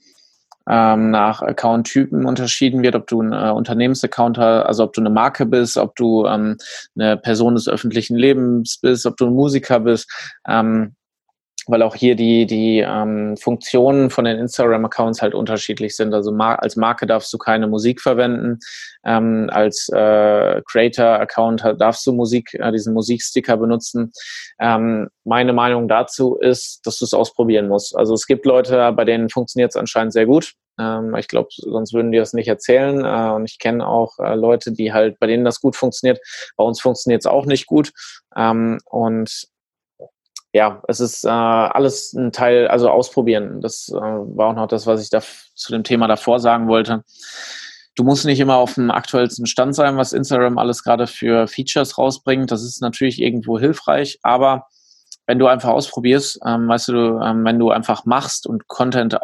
ähm, nach Account-Typen unterschieden wird, ob du ein äh, Unternehmensaccount hast, also ob du eine Marke bist, ob du ähm, eine Person des öffentlichen Lebens bist, ob du ein Musiker bist. Ähm, weil auch hier die, die ähm, Funktionen von den Instagram-Accounts halt unterschiedlich sind. Also mar als Marke darfst du keine Musik verwenden, ähm, als äh, Creator-Account darfst du Musik, äh, diesen Musiksticker benutzen. Ähm, meine Meinung dazu ist, dass du es ausprobieren musst. Also es gibt Leute, bei denen funktioniert es anscheinend sehr gut. Ähm, ich glaube, sonst würden die das nicht erzählen. Äh, und ich kenne auch äh, Leute, die halt, bei denen das gut funktioniert. Bei uns funktioniert es auch nicht gut. Ähm, und ja, es ist äh, alles ein Teil, also ausprobieren. Das äh, war auch noch das, was ich da zu dem Thema davor sagen wollte. Du musst nicht immer auf dem aktuellsten Stand sein, was Instagram alles gerade für Features rausbringt. Das ist natürlich irgendwo hilfreich, aber wenn du einfach ausprobierst, ähm, weißt du, ähm, wenn du einfach machst und Content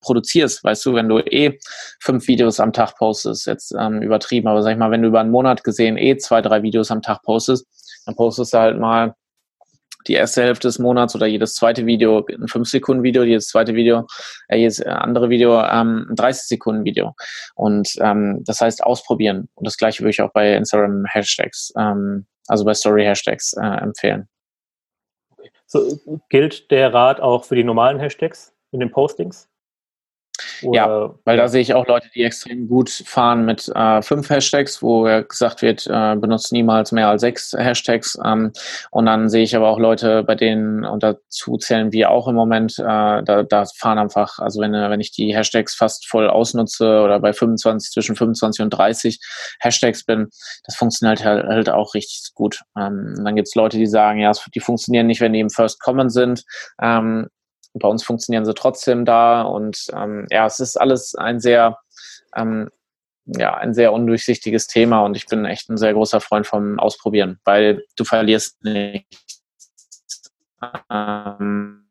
produzierst, weißt du, wenn du eh fünf Videos am Tag postest, jetzt ähm, übertrieben, aber sag ich mal, wenn du über einen Monat gesehen eh zwei, drei Videos am Tag postest, dann postest du halt mal die erste Hälfte des Monats oder jedes zweite Video ein 5-Sekunden-Video, jedes zweite Video, äh, jedes äh, andere Video ähm, ein 30-Sekunden-Video. Und ähm, das heißt ausprobieren. Und das gleiche würde ich auch bei Instagram-Hashtags, ähm, also bei Story-Hashtags äh, empfehlen. So, gilt der Rat auch für die normalen Hashtags in den Postings? Oder, ja, weil da sehe ich auch Leute, die extrem gut fahren mit äh, fünf Hashtags, wo gesagt wird, äh, benutzt niemals mehr als sechs Hashtags. Ähm, und dann sehe ich aber auch Leute, bei denen, und dazu zählen wir auch im Moment, äh, da, da fahren einfach, also wenn, wenn ich die Hashtags fast voll ausnutze oder bei 25, zwischen 25 und 30 Hashtags bin, das funktioniert halt, halt auch richtig gut. Ähm, dann gibt es Leute, die sagen, ja, die funktionieren nicht, wenn die im First Common sind. Ähm, bei uns funktionieren sie trotzdem da. Und ähm, ja, es ist alles ein sehr, ähm, ja, ein sehr undurchsichtiges Thema und ich bin echt ein sehr großer Freund vom Ausprobieren, weil du verlierst nichts. Ähm,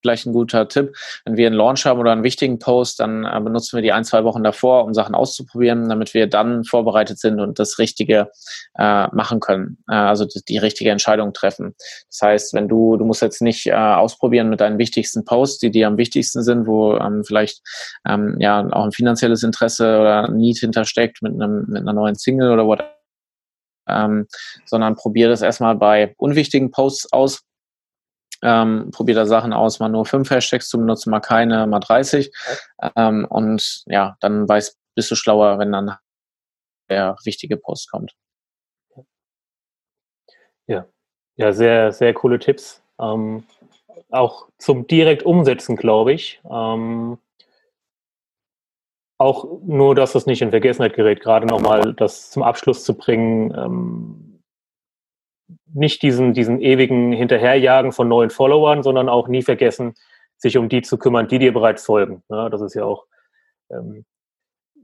vielleicht ein guter Tipp. Wenn wir einen Launch haben oder einen wichtigen Post, dann äh, benutzen wir die ein, zwei Wochen davor, um Sachen auszuprobieren, damit wir dann vorbereitet sind und das Richtige äh, machen können, äh, also die, die, richtige Entscheidung treffen. Das heißt, wenn du, du musst jetzt nicht äh, ausprobieren mit deinen wichtigsten Posts, die dir am wichtigsten sind, wo ähm, vielleicht ähm, ja auch ein finanzielles Interesse oder Need hintersteckt mit einem mit einer neuen Single oder whatever. Ähm, sondern probier das erstmal bei unwichtigen Posts aus, ähm, probiert da Sachen aus, mal nur fünf Hashtags zu benutzen, mal keine, mal 30. Ähm, und ja, dann weiß, bist du schlauer, wenn dann der wichtige Post kommt. Ja, ja, sehr, sehr coole Tipps. Ähm, auch zum direkt umsetzen, glaube ich. Ähm, auch nur, dass das nicht in Vergessenheit gerät, gerade nochmal das zum Abschluss zu bringen. Ähm, nicht diesen, diesen ewigen Hinterherjagen von neuen Followern, sondern auch nie vergessen, sich um die zu kümmern, die dir bereits folgen. Ja, das ist ja auch ähm,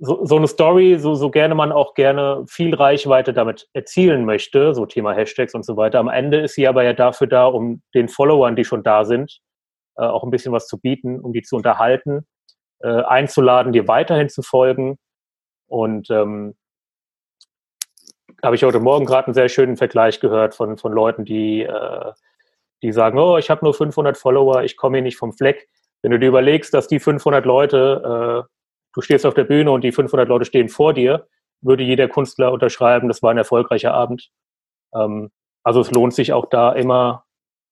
so, so eine Story, so, so gerne man auch gerne viel Reichweite damit erzielen möchte, so Thema Hashtags und so weiter. Am Ende ist sie aber ja dafür da, um den Followern, die schon da sind, äh, auch ein bisschen was zu bieten, um die zu unterhalten, äh, einzuladen, dir weiterhin zu folgen. Und ähm, habe ich heute Morgen gerade einen sehr schönen Vergleich gehört von, von Leuten, die, äh, die sagen, oh, ich habe nur 500 Follower, ich komme hier nicht vom Fleck. Wenn du dir überlegst, dass die 500 Leute äh, du stehst auf der Bühne und die 500 Leute stehen vor dir, würde jeder Künstler unterschreiben, das war ein erfolgreicher Abend. Ähm, also es lohnt sich auch da immer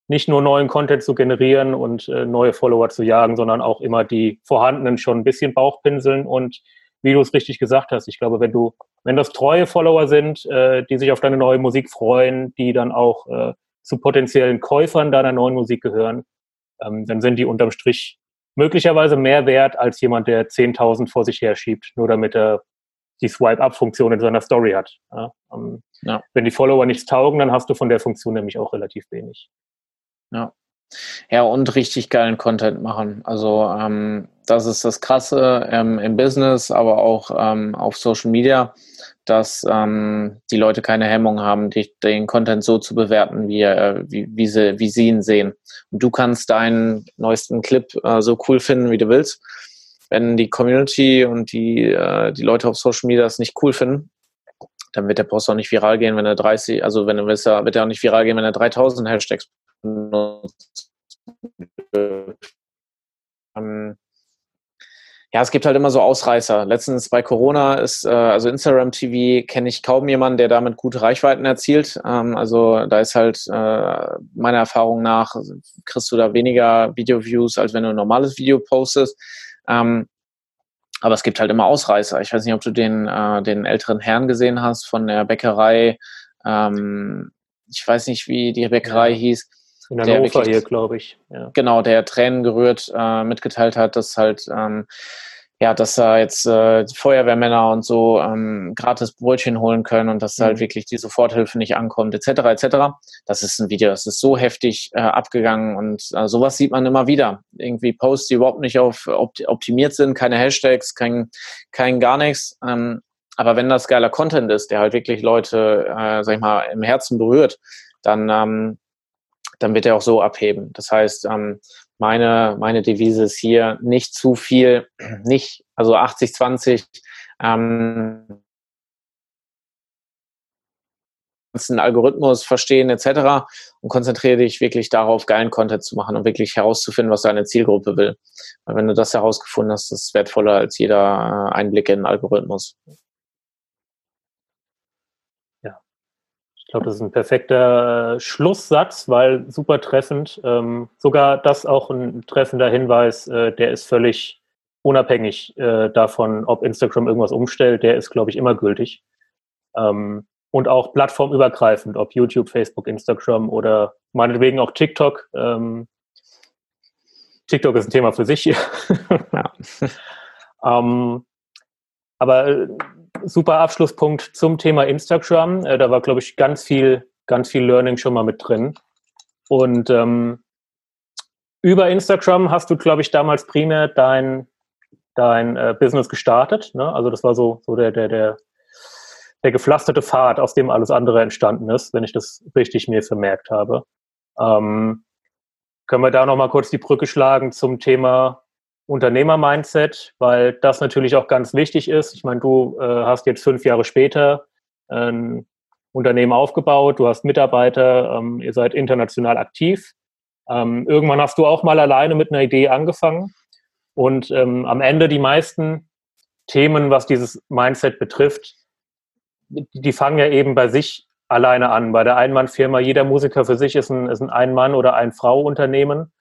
nicht nur neuen Content zu generieren und äh, neue Follower zu jagen, sondern auch immer die vorhandenen schon ein bisschen Bauchpinseln und wie du es richtig gesagt hast, ich glaube, wenn du, wenn das treue Follower sind, äh, die sich auf deine neue Musik freuen, die dann auch äh, zu potenziellen Käufern deiner neuen Musik gehören, ähm, dann sind die unterm Strich möglicherweise mehr wert als jemand, der 10.000 vor sich her schiebt, nur damit er die Swipe-Up-Funktion in seiner Story hat. Ja, ähm, ja. Wenn die Follower nichts taugen, dann hast du von der Funktion nämlich auch relativ wenig. Ja. Ja, und richtig geilen Content machen. Also ähm, das ist das Krasse ähm, im Business, aber auch ähm, auf Social Media dass ähm, die Leute keine Hemmung haben, die, den Content so zu bewerten, wie, äh, wie, wie, sie, wie sie ihn sehen. Und du kannst deinen neuesten Clip äh, so cool finden, wie du willst. Wenn die Community und die, äh, die Leute auf Social Media das nicht cool finden, dann wird der Post auch nicht viral gehen, wenn er 30, also wenn er wird er auch nicht viral gehen, wenn er 3000 Hashtags benutzt. Ähm, ja, es gibt halt immer so Ausreißer. Letztens bei Corona ist, äh, also Instagram TV kenne ich kaum jemanden, der damit gute Reichweiten erzielt. Ähm, also da ist halt äh, meiner Erfahrung nach, kriegst du da weniger Video-Views, als wenn du ein normales Video postest. Ähm, aber es gibt halt immer Ausreißer. Ich weiß nicht, ob du den, äh, den älteren Herrn gesehen hast von der Bäckerei. Ähm, ich weiß nicht, wie die Bäckerei ja. hieß. In Hannover hier, glaube ich. Ja. Genau, der Tränen gerührt äh, mitgeteilt hat, dass halt ähm, ja, dass da jetzt äh, Feuerwehrmänner und so ähm, gratis Brötchen holen können und dass mhm. halt wirklich die Soforthilfe nicht ankommt, etc. etc. Das ist ein Video, das ist so heftig äh, abgegangen und äh, sowas sieht man immer wieder. Irgendwie Posts, die überhaupt nicht auf opt optimiert sind, keine Hashtags, kein, kein gar nichts. Ähm, aber wenn das geiler Content ist, der halt wirklich Leute, äh, sag ich mal, im Herzen berührt, dann ähm, dann wird er auch so abheben. Das heißt, ähm, meine, meine Devise ist hier nicht zu viel, nicht, also 80, 20, ähm, den Algorithmus verstehen etc. und konzentriere dich wirklich darauf, geilen Content zu machen und wirklich herauszufinden, was deine Zielgruppe will. Weil wenn du das herausgefunden hast, ist es wertvoller als jeder äh, Einblick in den Algorithmus. Glaube, das ist ein perfekter äh, Schlusssatz, weil super treffend. Ähm, sogar das auch ein treffender Hinweis, äh, der ist völlig unabhängig äh, davon, ob Instagram irgendwas umstellt, der ist, glaube ich, immer gültig. Ähm, und auch plattformübergreifend, ob YouTube, Facebook, Instagram oder meinetwegen auch TikTok. Ähm, TikTok ist ein Thema für sich hier. ja. ähm, aber äh, super Abschlusspunkt zum Thema Instagram. Äh, da war, glaube ich, ganz viel, ganz viel Learning schon mal mit drin. Und ähm, über Instagram hast du, glaube ich, damals primär dein, dein äh, Business gestartet. Ne? Also das war so, so der, der, der, der gepflasterte Pfad, aus dem alles andere entstanden ist, wenn ich das richtig mir vermerkt habe. Ähm, können wir da noch mal kurz die Brücke schlagen zum Thema Unternehmer-Mindset, weil das natürlich auch ganz wichtig ist. Ich meine, du äh, hast jetzt fünf Jahre später ein Unternehmen aufgebaut, du hast Mitarbeiter, ähm, ihr seid international aktiv. Ähm, irgendwann hast du auch mal alleine mit einer Idee angefangen und ähm, am Ende die meisten Themen, was dieses Mindset betrifft, die fangen ja eben bei sich alleine an. Bei der Einmannfirma, jeder Musiker für sich ist ein, ist ein Ein-Mann- oder Ein-Frau-Unternehmen.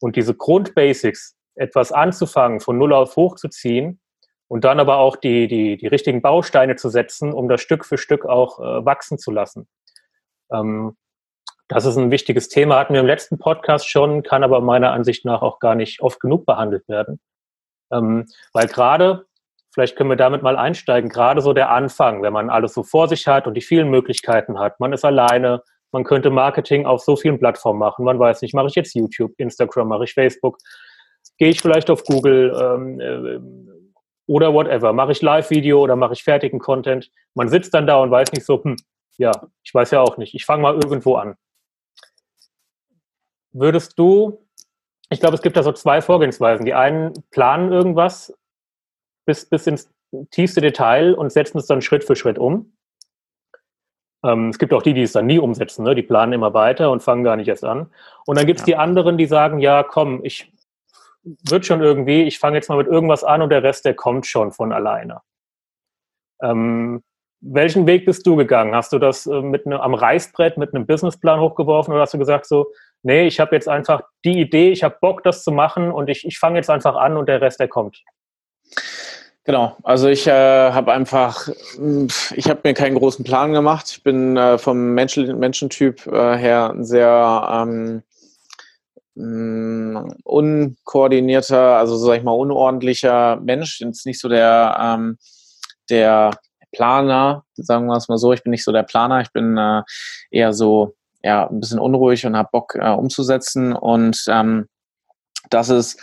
Und diese Grundbasics, etwas anzufangen, von null auf hoch zu ziehen und dann aber auch die, die, die richtigen Bausteine zu setzen, um das Stück für Stück auch äh, wachsen zu lassen. Ähm, das ist ein wichtiges Thema, hatten wir im letzten Podcast schon, kann aber meiner Ansicht nach auch gar nicht oft genug behandelt werden. Ähm, weil gerade, vielleicht können wir damit mal einsteigen, gerade so der Anfang, wenn man alles so vor sich hat und die vielen Möglichkeiten hat, man ist alleine, man könnte Marketing auf so vielen Plattformen machen, man weiß nicht, mache ich jetzt YouTube, Instagram, mache ich Facebook, gehe ich vielleicht auf Google ähm, äh, oder whatever. Mache ich Live-Video oder mache ich fertigen Content? Man sitzt dann da und weiß nicht so, hm, ja, ich weiß ja auch nicht. Ich fange mal irgendwo an. Würdest du, ich glaube, es gibt da so zwei Vorgehensweisen. Die einen planen irgendwas bis, bis ins tiefste Detail und setzen es dann Schritt für Schritt um. Ähm, es gibt auch die, die es dann nie umsetzen. Ne? Die planen immer weiter und fangen gar nicht erst an. Und dann gibt es ja. die anderen, die sagen, ja, komm, ich wird schon irgendwie, ich fange jetzt mal mit irgendwas an und der Rest, der kommt schon von alleine. Ähm, welchen Weg bist du gegangen? Hast du das äh, mit ne, am Reißbrett mit einem Businessplan hochgeworfen oder hast du gesagt so, nee, ich habe jetzt einfach die Idee, ich habe Bock, das zu machen und ich, ich fange jetzt einfach an und der Rest, der kommt? Genau, also ich äh, habe einfach, ich habe mir keinen großen Plan gemacht. Ich bin äh, vom Menschen, Menschentyp äh, her ein sehr ähm, unkoordinierter, also sag ich mal unordentlicher Mensch. Bin nicht so der ähm, der Planer, sagen wir es mal so. Ich bin nicht so der Planer. Ich bin äh, eher so ja ein bisschen unruhig und habe Bock äh, umzusetzen und ähm, das ist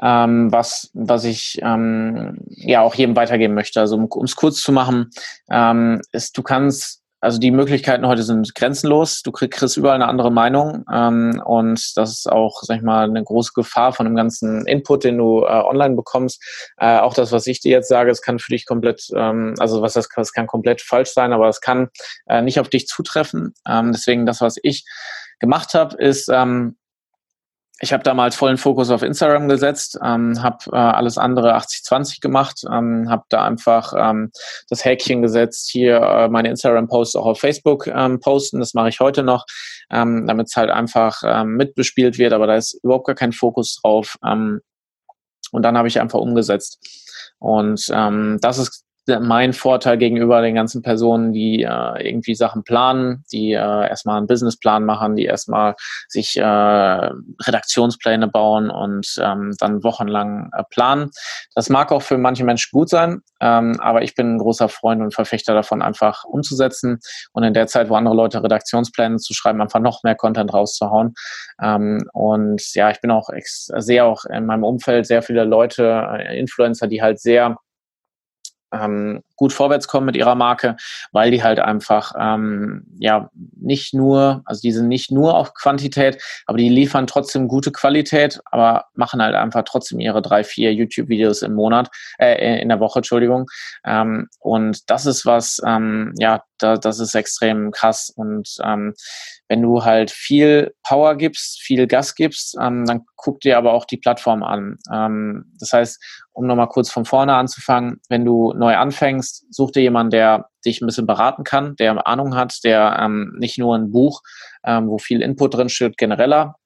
ähm, was, was ich ähm, ja auch jedem weitergeben möchte. Also um es kurz zu machen, ähm, ist, du kannst also die Möglichkeiten heute sind grenzenlos. Du kriegst überall eine andere Meinung ähm, und das ist auch, sag ich mal, eine große Gefahr von dem ganzen Input, den du äh, online bekommst. Äh, auch das, was ich dir jetzt sage, es kann für dich komplett, ähm, also was das, das kann komplett falsch sein, aber es kann äh, nicht auf dich zutreffen. Ähm, deswegen das, was ich gemacht habe, ist ähm, ich habe damals vollen Fokus auf Instagram gesetzt, ähm, habe äh, alles andere 80-20 gemacht, ähm, habe da einfach ähm, das Häkchen gesetzt, hier äh, meine Instagram-Posts auch auf Facebook ähm, posten, das mache ich heute noch, ähm, damit es halt einfach ähm, mitbespielt wird, aber da ist überhaupt gar kein Fokus drauf. Ähm, und dann habe ich einfach umgesetzt. Und ähm, das ist mein Vorteil gegenüber den ganzen Personen, die äh, irgendwie Sachen planen, die äh, erstmal einen Businessplan machen, die erstmal sich äh, Redaktionspläne bauen und ähm, dann wochenlang äh, planen. Das mag auch für manche Menschen gut sein, ähm, aber ich bin ein großer Freund und Verfechter davon, einfach umzusetzen und in der Zeit, wo andere Leute Redaktionspläne zu schreiben, einfach noch mehr Content rauszuhauen. Ähm, und ja, ich bin auch sehr auch in meinem Umfeld sehr viele Leute, äh, Influencer, die halt sehr ähm, gut vorwärts kommen mit ihrer Marke, weil die halt einfach ähm, ja nicht nur, also die sind nicht nur auf Quantität, aber die liefern trotzdem gute Qualität, aber machen halt einfach trotzdem ihre drei, vier YouTube-Videos im Monat, äh, in der Woche, Entschuldigung. Ähm, und das ist was, ähm, ja, da, das ist extrem krass. Und ähm, wenn du halt viel Power gibst, viel Gas gibst, ähm, dann guck dir aber auch die Plattform an. Ähm, das heißt, um nochmal kurz von vorne anzufangen, wenn du neu anfängst, such dir jemanden, der dich ein bisschen beraten kann, der Ahnung hat, der ähm, nicht nur ein Buch, ähm, wo viel Input drin steht, genereller,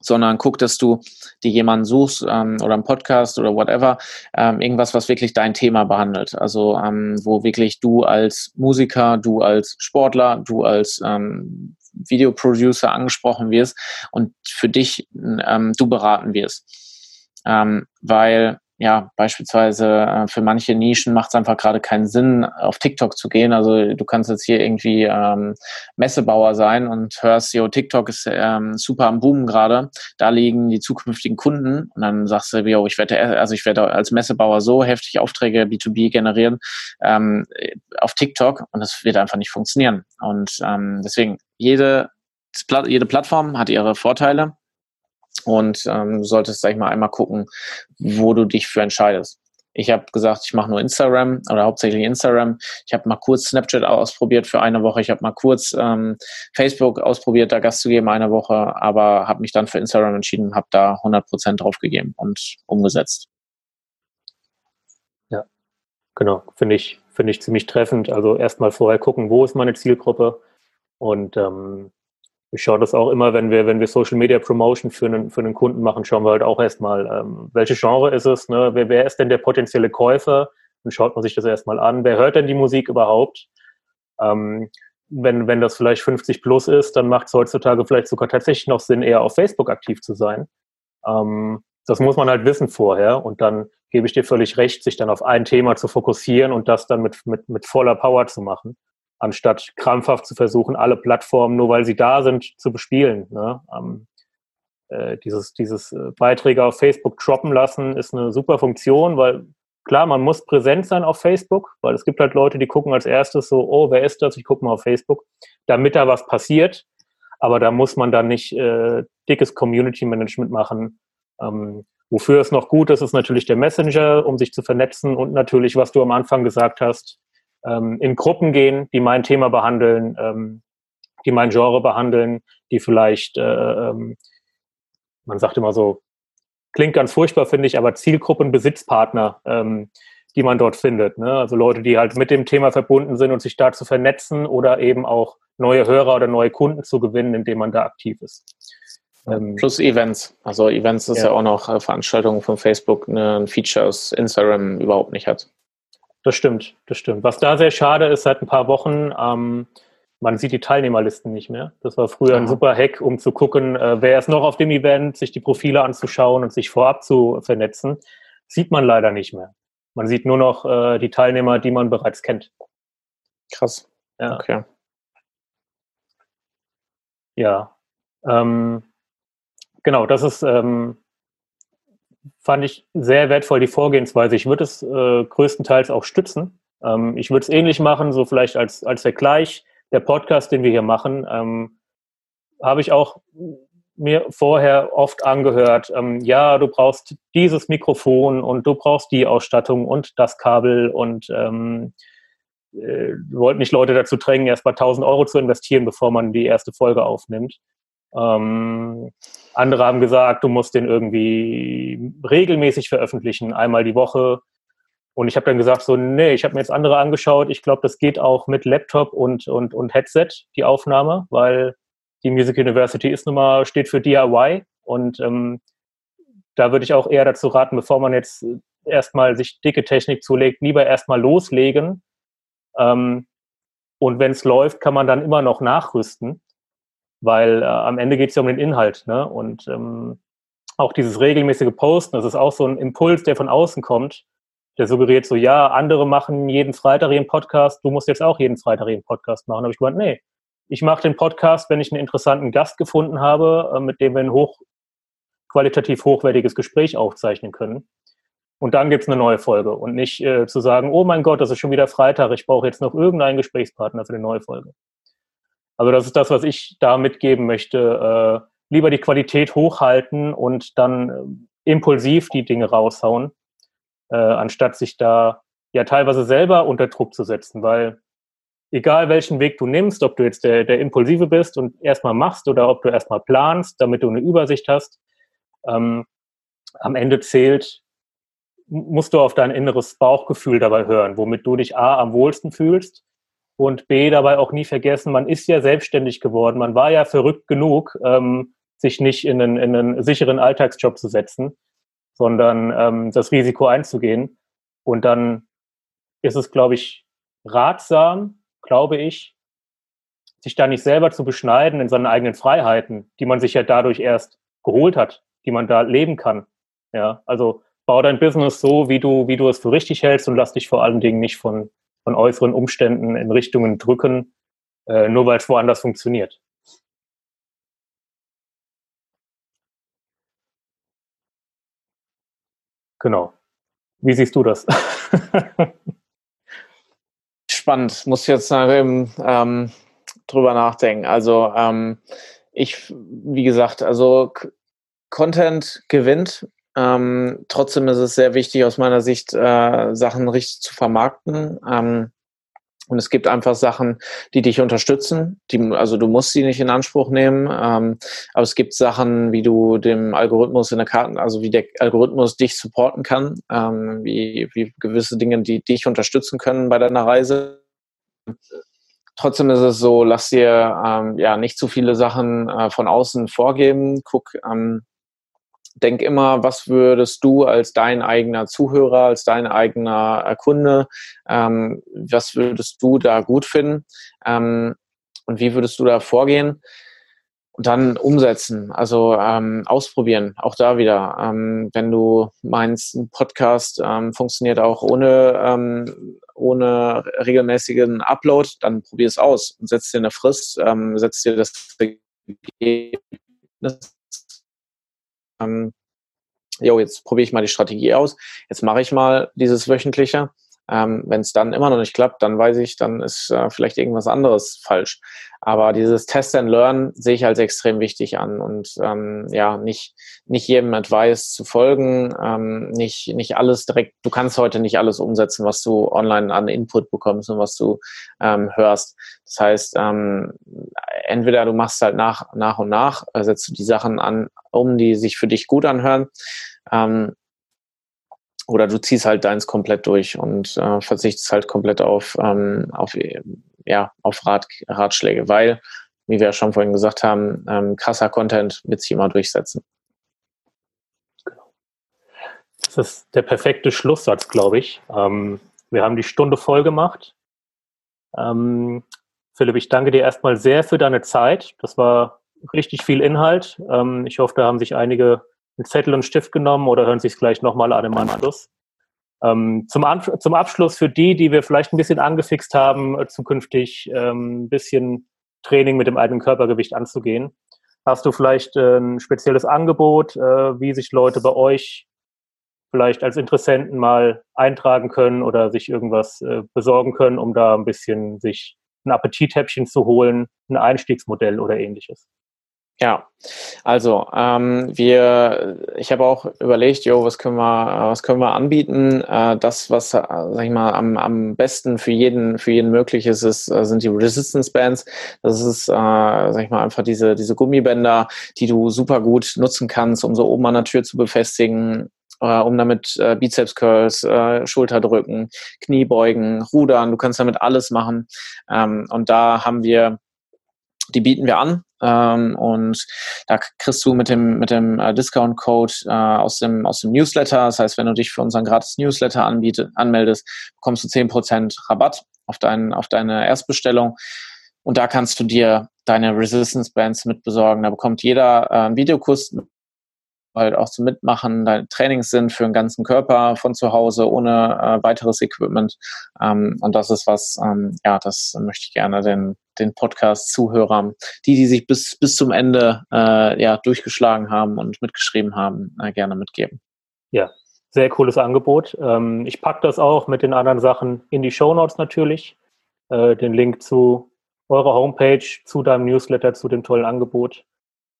sondern guck, dass du dir jemanden suchst ähm, oder einen Podcast oder whatever, ähm, irgendwas, was wirklich dein Thema behandelt. Also ähm, wo wirklich du als Musiker, du als Sportler, du als ähm, Videoproducer angesprochen wirst und für dich ähm, du beraten wirst. Ähm, weil ja, beispielsweise äh, für manche Nischen macht es einfach gerade keinen Sinn, auf TikTok zu gehen. Also du kannst jetzt hier irgendwie ähm, Messebauer sein und hörst, yo, TikTok ist ähm, super am Boom gerade. Da liegen die zukünftigen Kunden und dann sagst du, yo, ich werde, also ich werde als Messebauer so heftig Aufträge B2B generieren ähm, auf TikTok und das wird einfach nicht funktionieren. Und ähm, deswegen jede jede Plattform hat ihre Vorteile und ähm, solltest, sag ich mal, einmal gucken, wo du dich für entscheidest. Ich habe gesagt, ich mache nur Instagram oder hauptsächlich Instagram. Ich habe mal kurz Snapchat ausprobiert für eine Woche. Ich habe mal kurz ähm, Facebook ausprobiert, da Gast zu geben eine Woche, aber habe mich dann für Instagram entschieden, habe da 100% drauf gegeben und umgesetzt. Ja, genau. Finde ich, finde ich ziemlich treffend. Also erstmal vorher gucken, wo ist meine Zielgruppe und ähm, ich schaue das auch immer, wenn wir, wenn wir Social Media Promotion für einen, für einen Kunden machen, schauen wir halt auch erstmal, ähm, welche Genre ist es, ne? wer, wer ist denn der potenzielle Käufer? Dann schaut man sich das erstmal an. Wer hört denn die Musik überhaupt? Ähm, wenn, wenn das vielleicht 50 plus ist, dann macht es heutzutage vielleicht sogar tatsächlich noch Sinn, eher auf Facebook aktiv zu sein. Ähm, das muss man halt wissen vorher und dann gebe ich dir völlig recht, sich dann auf ein Thema zu fokussieren und das dann mit, mit, mit voller Power zu machen anstatt krampfhaft zu versuchen, alle Plattformen, nur weil sie da sind, zu bespielen. Ne? Ähm, äh, dieses, dieses äh, Beiträge auf Facebook droppen lassen ist eine super Funktion, weil klar, man muss präsent sein auf Facebook, weil es gibt halt Leute, die gucken als erstes so, oh, wer ist das? Ich gucke mal auf Facebook, damit da was passiert. Aber da muss man dann nicht äh, dickes Community Management machen. Ähm, wofür es noch gut ist, ist natürlich der Messenger, um sich zu vernetzen und natürlich, was du am Anfang gesagt hast, ähm, in Gruppen gehen, die mein Thema behandeln, ähm, die mein Genre behandeln, die vielleicht, äh, ähm, man sagt immer so, klingt ganz furchtbar, finde ich, aber Zielgruppenbesitzpartner, ähm, die man dort findet. Ne? Also Leute, die halt mit dem Thema verbunden sind und sich da zu vernetzen oder eben auch neue Hörer oder neue Kunden zu gewinnen, indem man da aktiv ist. Ähm, Plus Events. Also Events ist ja, ja auch noch äh, Veranstaltungen von Facebook, ne, ein Feature aus Instagram überhaupt nicht hat. Das stimmt, das stimmt. Was da sehr schade ist, seit ein paar Wochen, ähm, man sieht die Teilnehmerlisten nicht mehr. Das war früher ein super Hack, um zu gucken, äh, wer ist noch auf dem Event, sich die Profile anzuschauen und sich vorab zu vernetzen. Sieht man leider nicht mehr. Man sieht nur noch äh, die Teilnehmer, die man bereits kennt. Krass. Ja. Okay. Ja. Ähm, genau, das ist, ähm, fand ich sehr wertvoll, die Vorgehensweise. Ich würde es äh, größtenteils auch stützen. Ähm, ich würde es ähnlich machen, so vielleicht als, als Vergleich der Podcast, den wir hier machen, ähm, habe ich auch mir vorher oft angehört, ähm, ja, du brauchst dieses Mikrofon und du brauchst die Ausstattung und das Kabel und ähm, äh, wollten nicht Leute dazu drängen, erst mal 1000 Euro zu investieren, bevor man die erste Folge aufnimmt. Ähm, andere haben gesagt, du musst den irgendwie regelmäßig veröffentlichen, einmal die Woche. Und ich habe dann gesagt, so, nee, ich habe mir jetzt andere angeschaut. Ich glaube, das geht auch mit Laptop und, und, und Headset, die Aufnahme, weil die Music University ist nun mal, steht für DIY. Und ähm, da würde ich auch eher dazu raten, bevor man jetzt erstmal sich dicke Technik zulegt, lieber erstmal loslegen. Ähm, und wenn es läuft, kann man dann immer noch nachrüsten, weil äh, am Ende geht es ja um den Inhalt. Ne? Und ähm, auch dieses regelmäßige Posten, das ist auch so ein Impuls, der von außen kommt der suggeriert so, ja, andere machen jeden Freitag ihren Podcast, du musst jetzt auch jeden Freitag ihren Podcast machen. Da habe ich gemeint, nee, ich mache den Podcast, wenn ich einen interessanten Gast gefunden habe, äh, mit dem wir ein hoch, qualitativ hochwertiges Gespräch aufzeichnen können. Und dann gibt es eine neue Folge und nicht äh, zu sagen, oh mein Gott, das ist schon wieder Freitag, ich brauche jetzt noch irgendeinen Gesprächspartner für eine neue Folge. Also das ist das, was ich da mitgeben möchte. Äh, lieber die Qualität hochhalten und dann äh, impulsiv die Dinge raushauen, äh, anstatt sich da ja teilweise selber unter Druck zu setzen, weil egal welchen Weg du nimmst, ob du jetzt der, der Impulsive bist und erstmal machst oder ob du erstmal planst, damit du eine Übersicht hast, ähm, am Ende zählt, musst du auf dein inneres Bauchgefühl dabei hören, womit du dich A am wohlsten fühlst und B dabei auch nie vergessen, man ist ja selbstständig geworden, man war ja verrückt genug, ähm, sich nicht in einen, in einen sicheren Alltagsjob zu setzen sondern ähm, das Risiko einzugehen. Und dann ist es, glaube ich, ratsam, glaube ich, sich da nicht selber zu beschneiden in seinen eigenen Freiheiten, die man sich ja dadurch erst geholt hat, die man da leben kann. Ja, also bau dein Business so, wie du, wie du es für richtig hältst und lass dich vor allen Dingen nicht von, von äußeren Umständen in Richtungen drücken, äh, nur weil es woanders funktioniert. Genau. Wie siehst du das? Spannend, muss jetzt ähm, ähm, drüber nachdenken. Also ähm, ich, wie gesagt, also Content gewinnt. Ähm, trotzdem ist es sehr wichtig aus meiner Sicht, äh, Sachen richtig zu vermarkten. Ähm, und es gibt einfach Sachen, die dich unterstützen. Die, also du musst sie nicht in Anspruch nehmen. Ähm, aber es gibt Sachen, wie du dem Algorithmus in der Karte, also wie der Algorithmus dich supporten kann, ähm, wie, wie gewisse Dinge, die dich unterstützen können bei deiner Reise. Trotzdem ist es so, lass dir ähm, ja nicht zu viele Sachen äh, von außen vorgeben. Guck, ähm, denk immer, was würdest du als dein eigener Zuhörer, als dein eigener äh, Kunde, ähm, was würdest du da gut finden ähm, und wie würdest du da vorgehen? Und dann umsetzen, also ähm, ausprobieren, auch da wieder. Ähm, wenn du meinst, ein Podcast ähm, funktioniert auch ohne, ähm, ohne regelmäßigen Upload, dann probier es aus und setz dir eine Frist, setz dir das Ergebnis ähm, jo, jetzt probiere ich mal die Strategie aus, jetzt mache ich mal dieses wöchentliche ähm, Wenn es dann immer noch nicht klappt, dann weiß ich, dann ist äh, vielleicht irgendwas anderes falsch. Aber dieses Test and Learn sehe ich als extrem wichtig an und ähm, ja, nicht, nicht jedem Advice zu folgen, ähm, nicht, nicht alles direkt, du kannst heute nicht alles umsetzen, was du online an Input bekommst und was du ähm, hörst. Das heißt, ähm, entweder du machst halt nach, nach und nach, äh, setzt du die Sachen an, um die sich für dich gut anhören. Ähm, oder du ziehst halt deins komplett durch und äh, verzichtest halt komplett auf, ähm, auf, ja, auf Rat, Ratschläge, weil, wie wir ja schon vorhin gesagt haben, ähm, krasser Content wird sich immer durchsetzen. Das ist der perfekte Schlusssatz, glaube ich. Ähm, wir haben die Stunde voll gemacht. Ähm, Philipp, ich danke dir erstmal sehr für deine Zeit. Das war richtig viel Inhalt. Ähm, ich hoffe, da haben sich einige einen Zettel und Stift genommen oder hören sich es gleich nochmal an im Anschluss. Ähm, zum, zum Abschluss für die, die wir vielleicht ein bisschen angefixt haben, äh, zukünftig ähm, ein bisschen Training mit dem eigenen Körpergewicht anzugehen. Hast du vielleicht äh, ein spezielles Angebot, äh, wie sich Leute bei euch vielleicht als Interessenten mal eintragen können oder sich irgendwas äh, besorgen können, um da ein bisschen sich ein Appetithäppchen zu holen, ein Einstiegsmodell oder ähnliches? Ja, also ähm, wir, ich habe auch überlegt, jo, was können wir, was können wir anbieten? Äh, das, was, äh, sag ich mal, am, am besten für jeden, für jeden möglich ist, ist äh, sind die Resistance Bands. Das ist, äh, sag ich mal, einfach diese, diese Gummibänder, die du super gut nutzen kannst, um so oben an der Tür zu befestigen, äh, um damit äh, Bizeps Curls, äh, Schulterdrücken, Kniebeugen, Rudern, du kannst damit alles machen. Ähm, und da haben wir die bieten wir an ähm, und da kriegst du mit dem mit dem äh, Discount-Code äh, aus dem aus dem Newsletter, das heißt, wenn du dich für unseren gratis Newsletter anbiete, anmeldest, bekommst du zehn Prozent Rabatt auf dein, auf deine Erstbestellung und da kannst du dir deine Resistance Bands mit besorgen. Da bekommt jeder äh, einen Videokurs halt auch zum Mitmachen, deine Trainings sind für den ganzen Körper von zu Hause ohne äh, weiteres Equipment. Ähm, und das ist was, ähm, ja, das möchte ich gerne den, den Podcast-Zuhörern, die, die sich bis, bis zum Ende äh, ja, durchgeschlagen haben und mitgeschrieben haben, äh, gerne mitgeben. Ja, sehr cooles Angebot. Ähm, ich packe das auch mit den anderen Sachen in die Show Notes natürlich. Äh, den Link zu eurer Homepage, zu deinem Newsletter, zu dem tollen Angebot.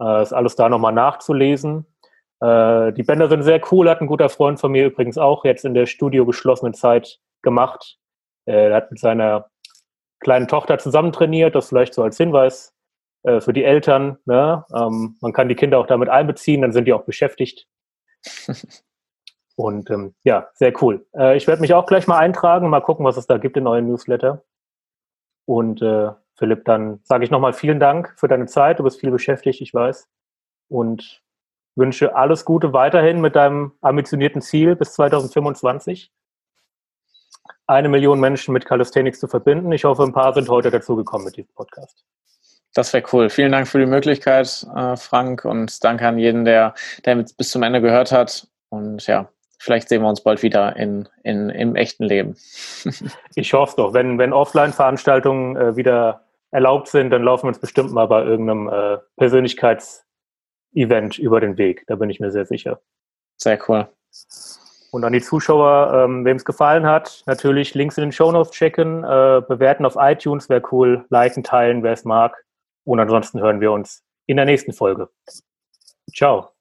Äh, ist alles da nochmal nachzulesen. Äh, die Bänder sind sehr cool, hat ein guter Freund von mir übrigens auch jetzt in der Studio geschlossenen Zeit gemacht. Äh, er hat mit seiner kleinen Tochter zusammen trainiert, das vielleicht so als Hinweis äh, für die Eltern. Ne? Ähm, man kann die Kinder auch damit einbeziehen, dann sind die auch beschäftigt. Und ähm, ja, sehr cool. Äh, ich werde mich auch gleich mal eintragen, mal gucken, was es da gibt in neuen Newsletter. Und äh, Philipp, dann sage ich nochmal vielen Dank für deine Zeit. Du bist viel beschäftigt, ich weiß. Und wünsche alles Gute weiterhin mit deinem ambitionierten Ziel bis 2025. Eine Million Menschen mit Calisthenics zu verbinden. Ich hoffe, ein paar sind heute dazugekommen mit diesem Podcast. Das wäre cool. Vielen Dank für die Möglichkeit, äh, Frank, und danke an jeden, der, der bis zum Ende gehört hat. Und ja, vielleicht sehen wir uns bald wieder in, in, im echten Leben. ich hoffe doch. Wenn, wenn Offline-Veranstaltungen äh, wieder erlaubt sind, dann laufen wir uns bestimmt mal bei irgendeinem äh, Persönlichkeits- Event über den Weg. Da bin ich mir sehr sicher. Sehr cool. Und an die Zuschauer, ähm, wem es gefallen hat, natürlich Links in den Show Notes checken, äh, bewerten auf iTunes, wäre cool, liken, teilen, wer es mag. Und ansonsten hören wir uns in der nächsten Folge. Ciao.